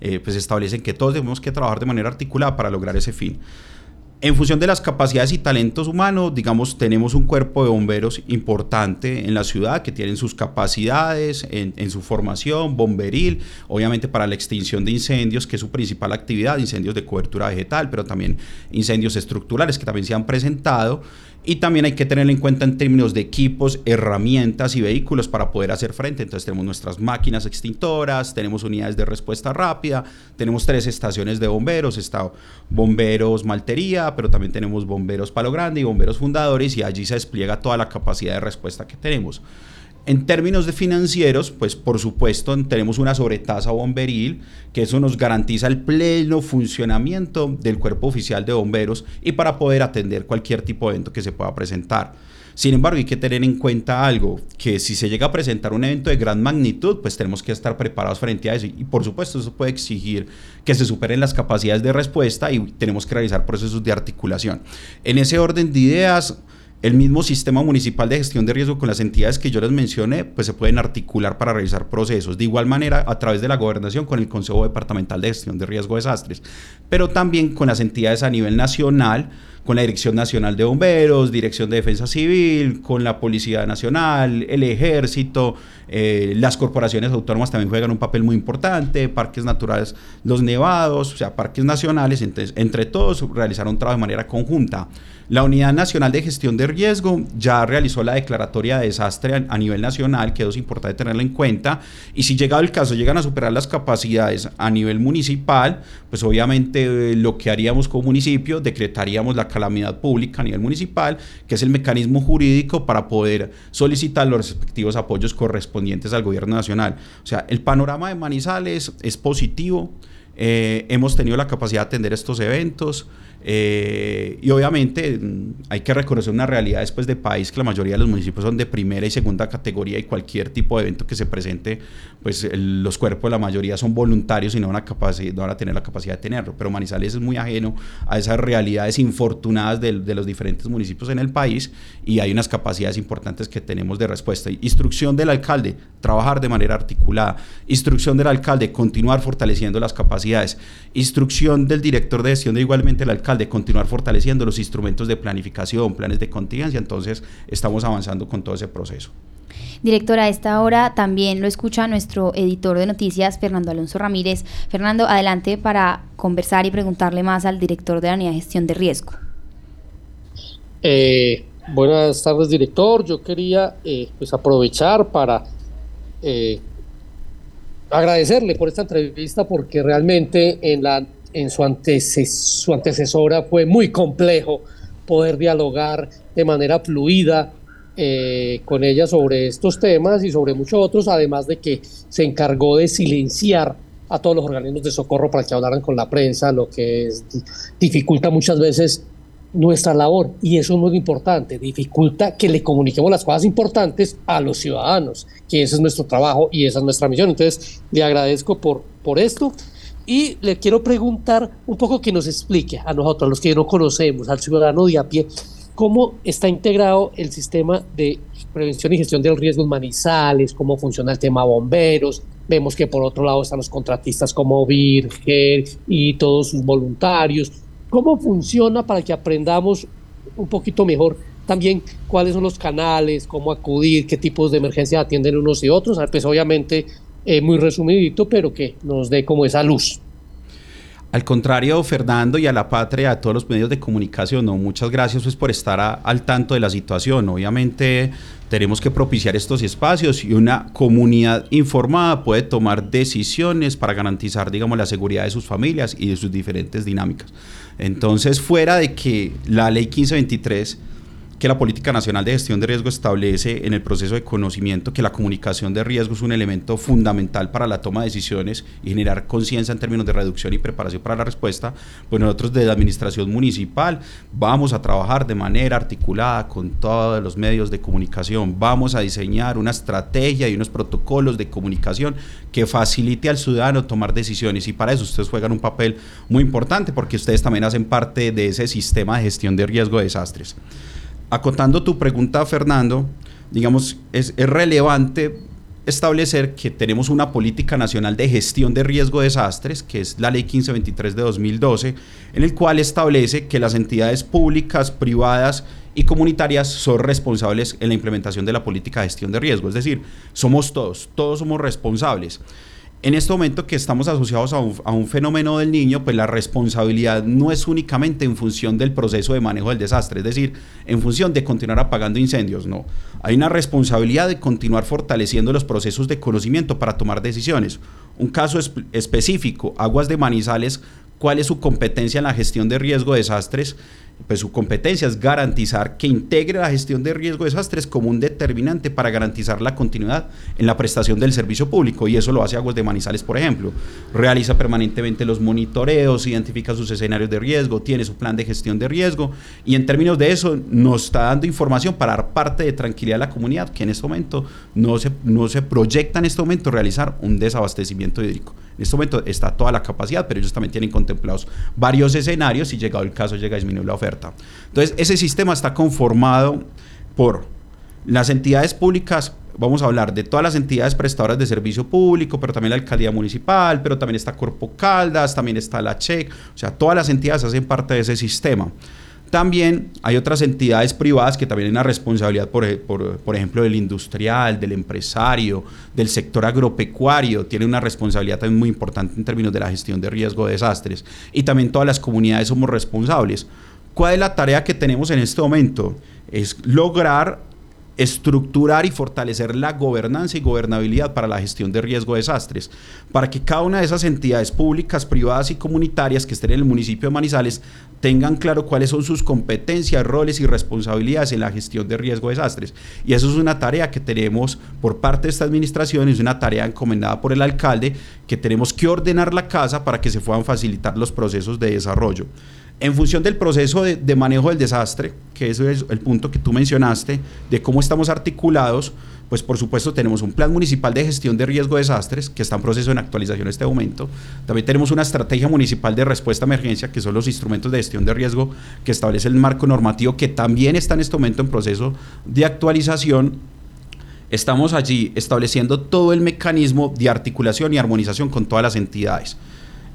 eh, pues establecen que todos tenemos que trabajar de manera articulada para lograr ese fin. En función de las capacidades y talentos humanos, digamos, tenemos un cuerpo de bomberos importante en la ciudad que tienen sus capacidades en, su formación bomberil, obviamente para la extinción de incendios, que es su principal actividad, incendios de cobertura vegetal, pero también incendios estructurales que también se han presentado. Y también hay que tener en cuenta en términos de equipos, herramientas y vehículos para poder hacer frente. Entonces tenemos nuestras máquinas extintoras, tenemos unidades de respuesta rápida, tenemos tres estaciones de bomberos, está bomberos Maltería, pero también tenemos bomberos Palo Grande y bomberos fundadores y allí se despliega toda la capacidad de respuesta que tenemos. En términos de financieros, pues por supuesto tenemos una sobretasa bomberil, que eso nos garantiza el pleno funcionamiento del cuerpo oficial de bomberos y para poder atender cualquier tipo de evento que se pueda presentar. Sin embargo, hay que tener en cuenta algo, que si se llega a presentar un evento de gran magnitud, pues tenemos que estar preparados frente a eso. Y por supuesto, eso puede exigir que se superen las capacidades de respuesta y tenemos que realizar procesos de articulación. En ese orden de ideas, el mismo sistema municipal de gestión de riesgo con las entidades que yo les mencioné, pues se pueden articular para realizar procesos. De igual manera, a través de la gobernación con el Consejo Departamental de Gestión de Riesgo de Desastres, pero también con las entidades a nivel nacional, con la Dirección Nacional de Bomberos, Dirección de Defensa Civil, con la Policía Nacional, el Ejército, eh, las corporaciones autónomas también juegan un papel muy importante, parques naturales, los nevados, o sea, parques nacionales, entonces, entre todos realizaron un trabajo de manera conjunta. La Unidad Nacional de Gestión de Riesgo ya realizó la declaratoria de desastre a, nivel nacional, que es importante tenerla en cuenta, y si llegado el caso llegan a superar las capacidades a nivel municipal, pues obviamente eh, lo que haríamos como municipio, decretaríamos la calamidad pública a nivel municipal, que es el mecanismo jurídico para poder solicitar los respectivos apoyos correspondientes al gobierno nacional. O sea, el panorama de Manizales es positivo, eh, hemos tenido la capacidad de atender estos eventos. Eh, y obviamente mm, hay que reconocer una realidad después de país que la mayoría de los municipios son de primera y segunda categoría y cualquier tipo de evento que se presente, pues los cuerpos de la mayoría son voluntarios y no van, a no van a tener la capacidad de tenerlo. Pero Manizales es muy ajeno a esas realidades infortunadas de, de los diferentes municipios en el país y hay unas capacidades importantes que tenemos de respuesta. Instrucción del alcalde, trabajar de manera articulada. Instrucción del alcalde, continuar fortaleciendo las capacidades. Instrucción del director de gestión de igualmente el alcalde de continuar fortaleciendo los instrumentos de planificación, planes de contingencia, entonces estamos avanzando con todo ese proceso. Directora, a esta hora también lo escucha nuestro editor de noticias, Fernando Alonso Ramírez. Fernando, adelante para conversar y preguntarle más al director de la unidad de gestión de riesgo. Eh, buenas tardes, director. Yo quería eh, pues aprovechar para eh, agradecerle por esta entrevista porque realmente en la en su, antecesora fue muy complejo poder dialogar de manera fluida eh, con ella sobre estos temas y sobre muchos otros, además de que se encargó de silenciar a todos los organismos de socorro para que hablaran con la prensa, lo que dificulta muchas veces nuestra labor y eso es muy importante, dificulta que le comuniquemos las cosas importantes a los ciudadanos, que ese es nuestro trabajo y esa es nuestra misión. Entonces, le agradezco por, por esto y le quiero preguntar un poco que nos explique a nosotros, a los que no conocemos, al ciudadano de a pie, cómo está integrado el sistema de prevención y gestión de los riesgos manizales, cómo funciona el tema bomberos. Vemos que por otro lado están los contratistas como Virgen y todos sus voluntarios. ¿Cómo funciona para que aprendamos un poquito mejor también cuáles son los canales, cómo acudir, qué tipos de emergencias atienden unos y otros? Pues obviamente eh, muy resumidito, pero que nos dé como esa luz. Al contrario, Fernando, y a la patria, a todos los medios de comunicación, muchas gracias pues, por estar al tanto de la situación. Obviamente tenemos que propiciar estos espacios y una comunidad informada puede tomar decisiones para garantizar, digamos, la seguridad de sus familias y de sus diferentes dinámicas. Entonces, fuera de que la ley 1523 que la Política Nacional de Gestión de Riesgo establece en el proceso de conocimiento que la comunicación de riesgo es un elemento fundamental para la toma de decisiones y generar conciencia en términos de reducción y preparación para la respuesta, pues nosotros desde la Administración Municipal vamos a trabajar de manera articulada con todos los medios de comunicación, vamos a diseñar una estrategia y unos protocolos de comunicación que facilite al ciudadano tomar decisiones. Y para eso ustedes juegan un papel muy importante porque ustedes también hacen parte de ese sistema de gestión de riesgo de desastres acotando tu pregunta, Fernando, digamos, es, relevante establecer que tenemos una política nacional de gestión de riesgo de desastres, que es la ley 1523 de 2012, en el cual establece que las entidades públicas, privadas y comunitarias son responsables en la implementación de la política de gestión de riesgo. Es decir, somos todos, todos somos responsables. En este momento que estamos asociados a un, fenómeno del niño, pues la responsabilidad no es únicamente en función del proceso de manejo del desastre, es decir, en función de continuar apagando incendios, no. Hay una responsabilidad de continuar fortaleciendo los procesos de conocimiento para tomar decisiones. Un caso específico, Aguas de Manizales, ¿cuál es su competencia en la gestión de riesgo de desastres? Pues su competencia es garantizar que integre la gestión de riesgo de desastres como un determinante para garantizar la continuidad en la prestación del servicio público y eso lo hace Aguas de Manizales, por ejemplo. Realiza permanentemente los monitoreos, identifica sus escenarios de riesgo, tiene su plan de gestión de riesgo y en términos de eso nos está dando información para dar parte de tranquilidad a la comunidad que en este momento no se, no se proyecta en este momento realizar un desabastecimiento hídrico. En este momento está toda la capacidad, pero ellos también tienen contemplados varios escenarios y llegado el caso llega a disminuir la oferta. Entonces, ese sistema está conformado por las entidades públicas, vamos a hablar de todas las entidades prestadoras de servicio público, pero también la alcaldía municipal, pero también está Corpo Caldas, también está la CHEC, o sea, todas las entidades hacen parte de ese sistema. También hay otras entidades privadas que también tienen la responsabilidad, por, por, ejemplo, del industrial, del empresario, del sector agropecuario, tiene una responsabilidad también muy importante en términos de la gestión de riesgo de desastres. Y también todas las comunidades somos responsables. ¿Cuál es la tarea que tenemos en este momento? Es lograr estructurar y fortalecer la gobernanza y gobernabilidad para la gestión de riesgo de desastres, para que cada una de esas entidades públicas, privadas y comunitarias que estén en el municipio de Manizales tengan claro cuáles son sus competencias, roles y responsabilidades en la gestión de riesgo de desastres. Y eso es una tarea que tenemos por parte de esta administración, es una tarea encomendada por el alcalde, que tenemos que ordenar la casa para que se puedan facilitar los procesos de desarrollo. En función del proceso de, manejo del desastre, que eso es el punto que tú mencionaste, de cómo estamos articulados, pues por supuesto tenemos un plan municipal de gestión de riesgo de desastres que está en proceso de actualización en este momento. También tenemos una estrategia municipal de respuesta a emergencia, que son los instrumentos de gestión de riesgo que establece el marco normativo, que también está en este momento en proceso de actualización. Estamos allí estableciendo todo el mecanismo de articulación y armonización con todas las entidades.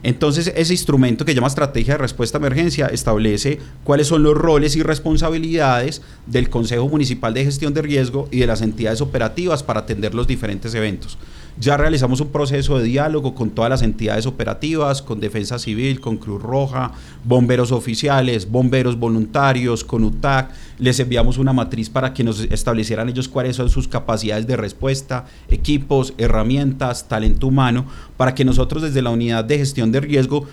Entonces, ese instrumento que llama Estrategia de Respuesta a Emergencia establece cuáles son los roles y responsabilidades del Consejo Municipal de Gestión de Riesgo y de las entidades operativas para atender los diferentes eventos. Ya realizamos un proceso de diálogo con todas las entidades operativas, con Defensa Civil, con Cruz Roja, bomberos oficiales, bomberos voluntarios, con UTAC. Les enviamos una matriz para que nos establecieran ellos cuáles son sus capacidades de respuesta, equipos, herramientas, talento humano, para que nosotros desde la unidad de gestión de riesgo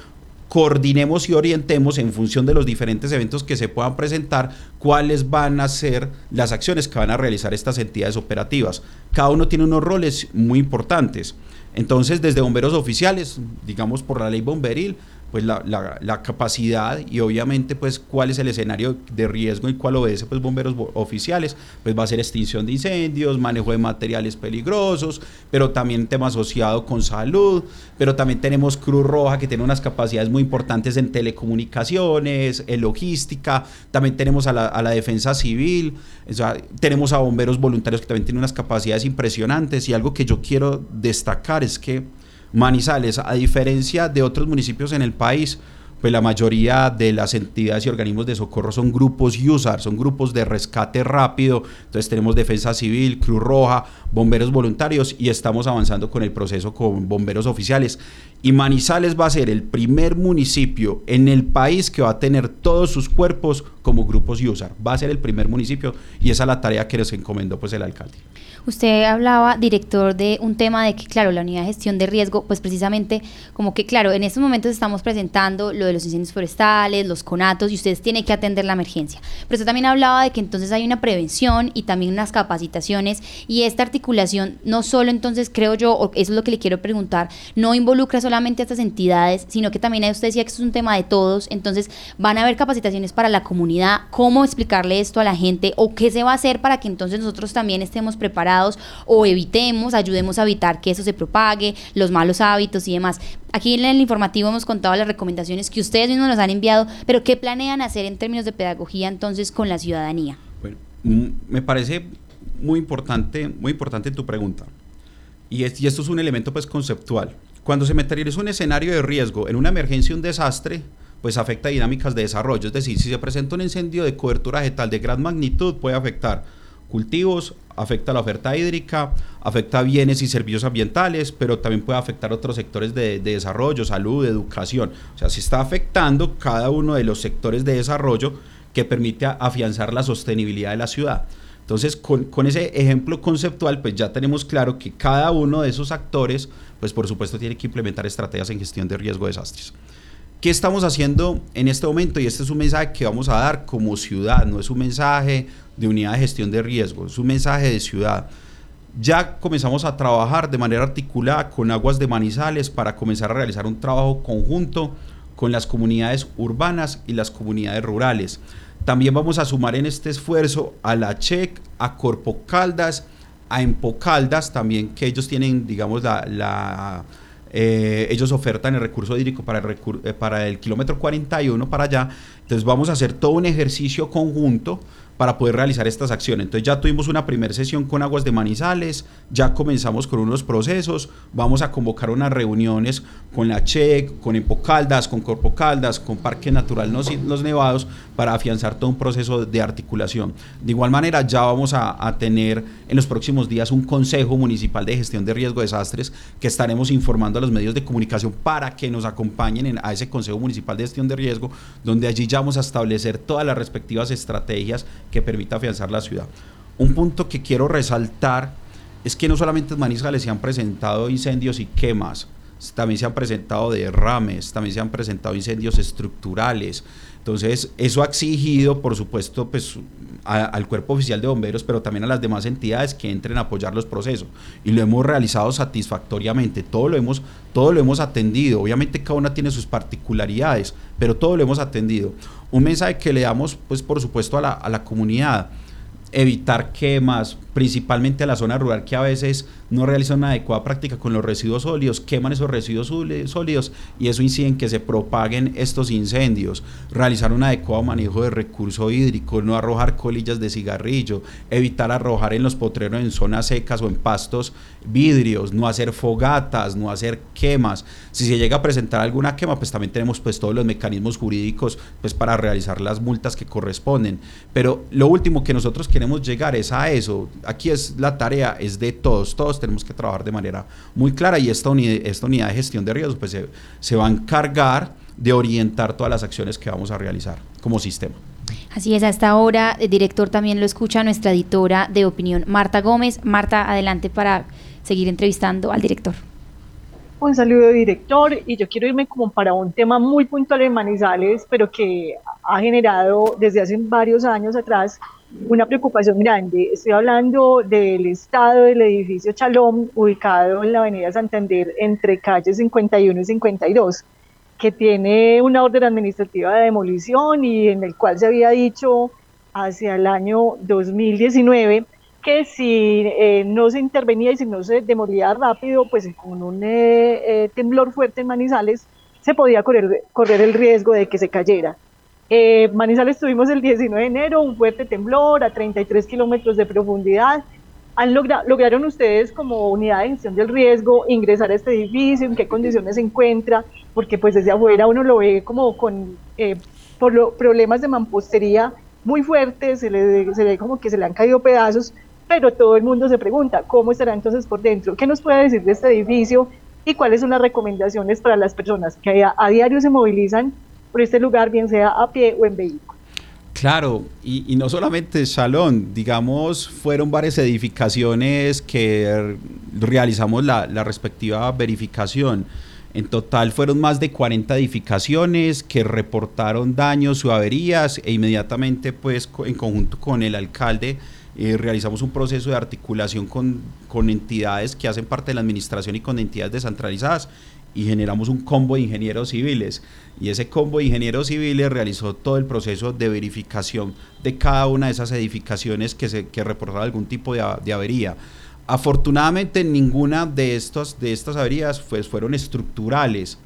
coordinemos y orientemos en función de los diferentes eventos que se puedan presentar cuáles van a ser las acciones que van a realizar estas entidades operativas. Cada uno tiene unos roles muy importantes. Entonces, desde bomberos oficiales, digamos por la ley bomberil, pues la, la, capacidad y obviamente pues cuál es el escenario de riesgo y cuál obedece pues bomberos oficiales, pues va a ser extinción de incendios, manejo de materiales peligrosos, pero también tema asociado con salud, pero también tenemos Cruz Roja que tiene unas capacidades muy importantes en telecomunicaciones, en logística, también tenemos a la, a la defensa civil, tenemos a bomberos voluntarios que también tienen unas capacidades impresionantes. Y algo que yo quiero destacar es que Manizales, a diferencia de otros municipios en el país, pues la mayoría de las entidades y organismos de socorro son grupos USAR, son grupos de rescate rápido. Entonces tenemos Defensa Civil, Cruz Roja, bomberos voluntarios y estamos avanzando con el proceso con bomberos oficiales. Y Manizales va a ser el primer municipio en el país que va a tener todos sus cuerpos como grupos USAR. Va a ser el primer municipio y esa es la tarea que nos encomendó pues el alcalde. Usted hablaba, director, de un tema de que, claro, la unidad de gestión de riesgo, pues precisamente como que, claro, en estos momentos estamos presentando lo de los incendios forestales, los conatos, y ustedes tienen que atender la emergencia. Pero usted también hablaba de que entonces hay una prevención y también unas capacitaciones, y esta articulación no solo entonces, creo yo, eso es lo que le quiero preguntar, no involucra solamente a estas entidades, sino que también usted decía que es un tema de todos, entonces van a haber capacitaciones para la comunidad, cómo explicarle esto a la gente, o qué se va a hacer para que entonces nosotros también estemos preparados o evitemos, ayudemos a evitar que eso se propague, los malos hábitos y demás. Aquí en el informativo hemos contado las recomendaciones que ustedes mismos nos han enviado, pero ¿qué planean hacer en términos de pedagogía entonces con la ciudadanía? Bueno, mm, me parece muy importante, muy importante tu pregunta. Y, y esto es un elemento pues conceptual. Cuando se materializa un escenario de riesgo en una emergencia, un desastre, pues afecta dinámicas de desarrollo. Es decir, si se presenta un incendio de cobertura vegetal de gran magnitud, puede afectar cultivos, afecta la oferta hídrica, afecta bienes y servicios ambientales, pero también puede afectar otros sectores de, desarrollo, salud, educación. O sea, se está afectando cada uno de los sectores de desarrollo que permite afianzar la sostenibilidad de la ciudad. Entonces, con, con, ese ejemplo conceptual, pues ya tenemos claro que cada uno de esos actores, pues por supuesto, tiene que implementar estrategias en gestión de riesgo de desastres. ¿Qué estamos haciendo en este momento? Y este es un mensaje que vamos a dar como ciudad, no es un mensaje de unidad de gestión de riesgo, es un mensaje de ciudad. Ya comenzamos a trabajar de manera articulada con Aguas de Manizales para comenzar a realizar un trabajo conjunto con las comunidades urbanas y las comunidades rurales. También vamos a sumar en este esfuerzo a la CHEC, a Corpo Caldas, a Empocaldas, también que ellos tienen, digamos, la, eh, ellos ofertan el recurso hídrico para el, eh, para el kilómetro 41 para allá. Entonces vamos a hacer todo un ejercicio conjunto para poder realizar estas acciones. Entonces ya tuvimos una primera sesión con Aguas de Manizales, ya comenzamos con unos procesos, vamos a convocar unas reuniones con la CHEC, con Empocaldas, con Corpo Caldas, con Parque Natural Los, Nevados, para afianzar todo un proceso de articulación. De igual manera, ya vamos a, a, tener en los próximos días un Consejo Municipal de Gestión de Riesgo de Desastres que estaremos informando a los medios de comunicación para que nos acompañen en, a ese Consejo Municipal de Gestión de Riesgo, donde allí ya vamos a establecer todas las respectivas estrategias que permita afianzar la ciudad. Un punto que quiero resaltar es que no solamente en Manizales se han presentado incendios y quemas, también se han presentado derrames, también se han presentado incendios estructurales. Entonces, eso ha exigido, por supuesto, pues, al cuerpo oficial de bomberos, pero también a las demás entidades que entren a apoyar los procesos. Y lo hemos realizado satisfactoriamente, todo lo hemos, todo lo hemos atendido. Obviamente cada una tiene sus particularidades, pero todo lo hemos atendido. Un mensaje que le damos, pues, por supuesto, a la, a la comunidad evitar quemas, principalmente a la zona rural que a veces no realizan una adecuada práctica con los residuos sólidos, queman esos residuos sólidos y eso incide en que se propaguen estos incendios. Realizar un adecuado manejo de recurso hídrico, no arrojar colillas de cigarrillo, evitar arrojar en los potreros en zonas secas o en pastos vidrios, no hacer fogatas, no hacer quemas. Si se llega a presentar alguna quema, pues también tenemos pues todos los mecanismos jurídicos pues para realizar las multas que corresponden. Pero lo último que nosotros queremos llegar es a eso. Aquí es la tarea, es de todos, todos tenemos que trabajar de manera muy clara y esta unidad, esta unidad de gestión de riesgos pues se, va a encargar de orientar todas las acciones que vamos a realizar como sistema. Así es, a esta hora, el director también lo escucha nuestra editora de opinión, Marta Gómez. Marta, adelante para seguir entrevistando al director. Un saludo, director, y yo quiero irme como para un tema muy puntual en Manizales, pero que ha generado desde hace varios años atrás una preocupación grande. Estoy hablando del estado del edificio Chalom, ubicado en la avenida Santander, entre calles 51 y 52, que tiene una orden administrativa de demolición y en el cual se había dicho hacia el año 2019 que si eh, no se intervenía y si no se demolía rápido, pues con un eh, eh, temblor fuerte en Manizales, se podía correr, correr el riesgo de que se cayera. Eh, Manizales tuvimos el 19 de enero un fuerte temblor a 33 kilómetros de profundidad. ¿Han ¿Lograron ustedes como unidad de gestión del riesgo ingresar a este edificio? ¿En qué condiciones se encuentra? Porque pues desde afuera uno lo ve como con eh, por problemas de mampostería muy fuertes, se le, se como que se le han caído pedazos, pero todo el mundo se pregunta, ¿cómo estará entonces por dentro? ¿Qué nos puede decir de este edificio? ¿Y cuáles son las recomendaciones para las personas que a diario se movilizan por este lugar, bien sea a pie o en vehículo. Claro, y, no solamente Salón, digamos, fueron varias edificaciones que realizamos la, la respectiva verificación. En total fueron más de 40 edificaciones que reportaron daños o averías e inmediatamente pues en conjunto con el alcalde realizamos un proceso de articulación con, con entidades que hacen parte de la administración y con entidades descentralizadas y generamos un combo de ingenieros civiles. Y ese combo de ingenieros civiles realizó todo el proceso de verificación de cada una de esas edificaciones que, se, que reportaba algún tipo de, de avería. Afortunadamente ninguna de, estos, de estas averías pues, fueron estructurales.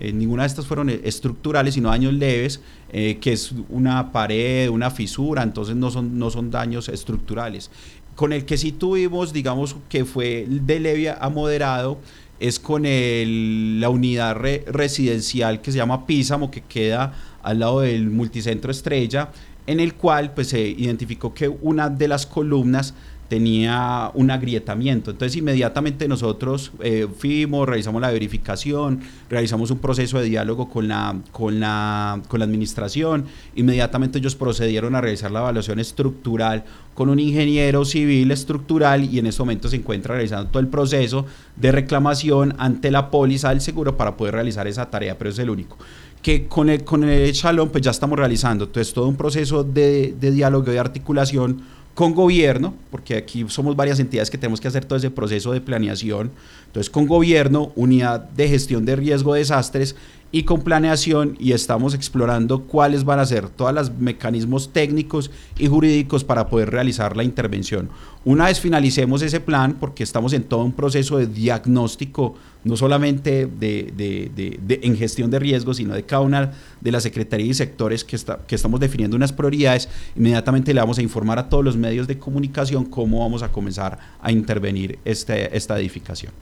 Eh, ninguna de estas fueron estructurales, sino daños leves, eh, que es una pared, una fisura, entonces no son, no son daños estructurales. Con el que sí tuvimos, digamos que fue de leve a moderado, es con la unidad residencial que se llama Písamo, que queda al lado del multicentro Estrella, en el cual pues, se identificó que una de las columnas tenía un agrietamiento. Entonces inmediatamente nosotros eh, fuimos, realizamos la verificación, realizamos un proceso de diálogo con la, con, la, con la administración, inmediatamente ellos procedieron a realizar la evaluación estructural con un ingeniero civil estructural y en este momento se encuentra realizando todo el proceso de reclamación ante la póliza del seguro para poder realizar esa tarea, pero es el único. que con el, con el Shalom pues ya estamos realizando. Entonces todo un proceso de, de diálogo, de articulación con gobierno, porque aquí somos varias entidades que tenemos que hacer todo ese proceso de planeación. Entonces con gobierno, unidad de gestión de riesgo de desastres y con planeación y estamos explorando cuáles van a ser todos los mecanismos técnicos y jurídicos para poder realizar la intervención. Una vez finalicemos ese plan, porque estamos en todo un proceso de diagnóstico, no solamente de, de, de, en gestión de riesgos, sino de cada una de las secretarías y sectores que, está, que estamos definiendo unas prioridades, inmediatamente le vamos a informar a todos los medios de comunicación cómo vamos a comenzar a intervenir este, esta edificación.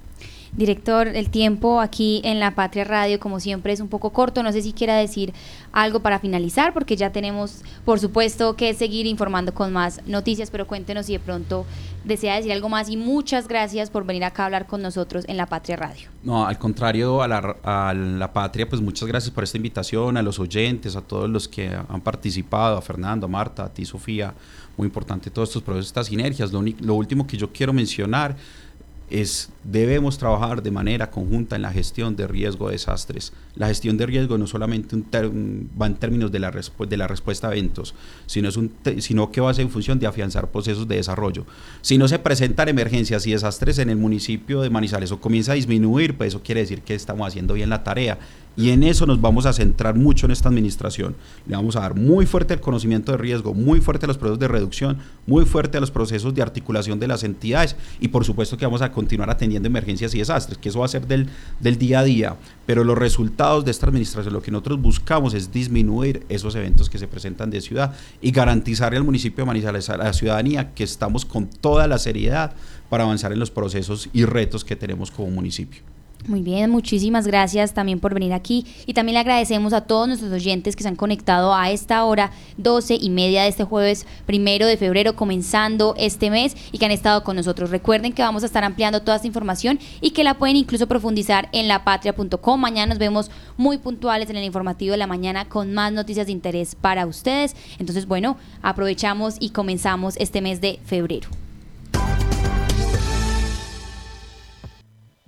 Director, el tiempo aquí en La Patria Radio, como siempre, es un poco corto. No sé si quiera decir algo para finalizar, porque ya tenemos, por supuesto, que seguir informando con más noticias, pero cuéntenos si de pronto desea decir algo más y muchas gracias por venir acá a hablar con nosotros en La Patria Radio. No, al contrario, a la, a la Patria, pues muchas gracias por esta invitación, a los oyentes, a todos los que han participado, a Fernando, a Marta, a ti, Sofía. Muy importante todos estos procesos, estas sinergias. Lo, lo último que yo quiero mencionar es debemos trabajar de manera conjunta en la gestión de riesgo de desastres. La gestión de riesgo no solamente un va en términos de la, de la respuesta a eventos, sino, es un sino que va a ser en función de afianzar procesos de desarrollo. Si no se presentan emergencias y desastres en el municipio de Manizales o comienza a disminuir, pues eso quiere decir que estamos haciendo bien la tarea y en eso nos vamos a centrar mucho en esta administración. Le vamos a dar muy fuerte el conocimiento de riesgo, muy fuerte a los procesos de reducción, muy fuerte a los procesos de articulación de las entidades y por supuesto que vamos a continuar atendiendo emergencias y desastres, que eso va a ser del, del día a día. Pero los resultados de esta administración, lo que nosotros buscamos es disminuir esos eventos que se presentan de ciudad y garantizarle al municipio de Manizales, a la ciudadanía, que estamos con toda la seriedad para avanzar en los procesos y retos que tenemos como municipio. Muy bien, muchísimas gracias también por venir aquí y también le agradecemos a todos nuestros oyentes que se han conectado a esta hora, 12 y media de este jueves primero de febrero, comenzando este mes y que han estado con nosotros. Recuerden que vamos a estar ampliando toda esta información y que la pueden incluso profundizar en lapatria.com. Mañana nos vemos muy puntuales en el informativo de la mañana con más noticias de interés para ustedes. Entonces, bueno, aprovechamos y comenzamos este mes de febrero.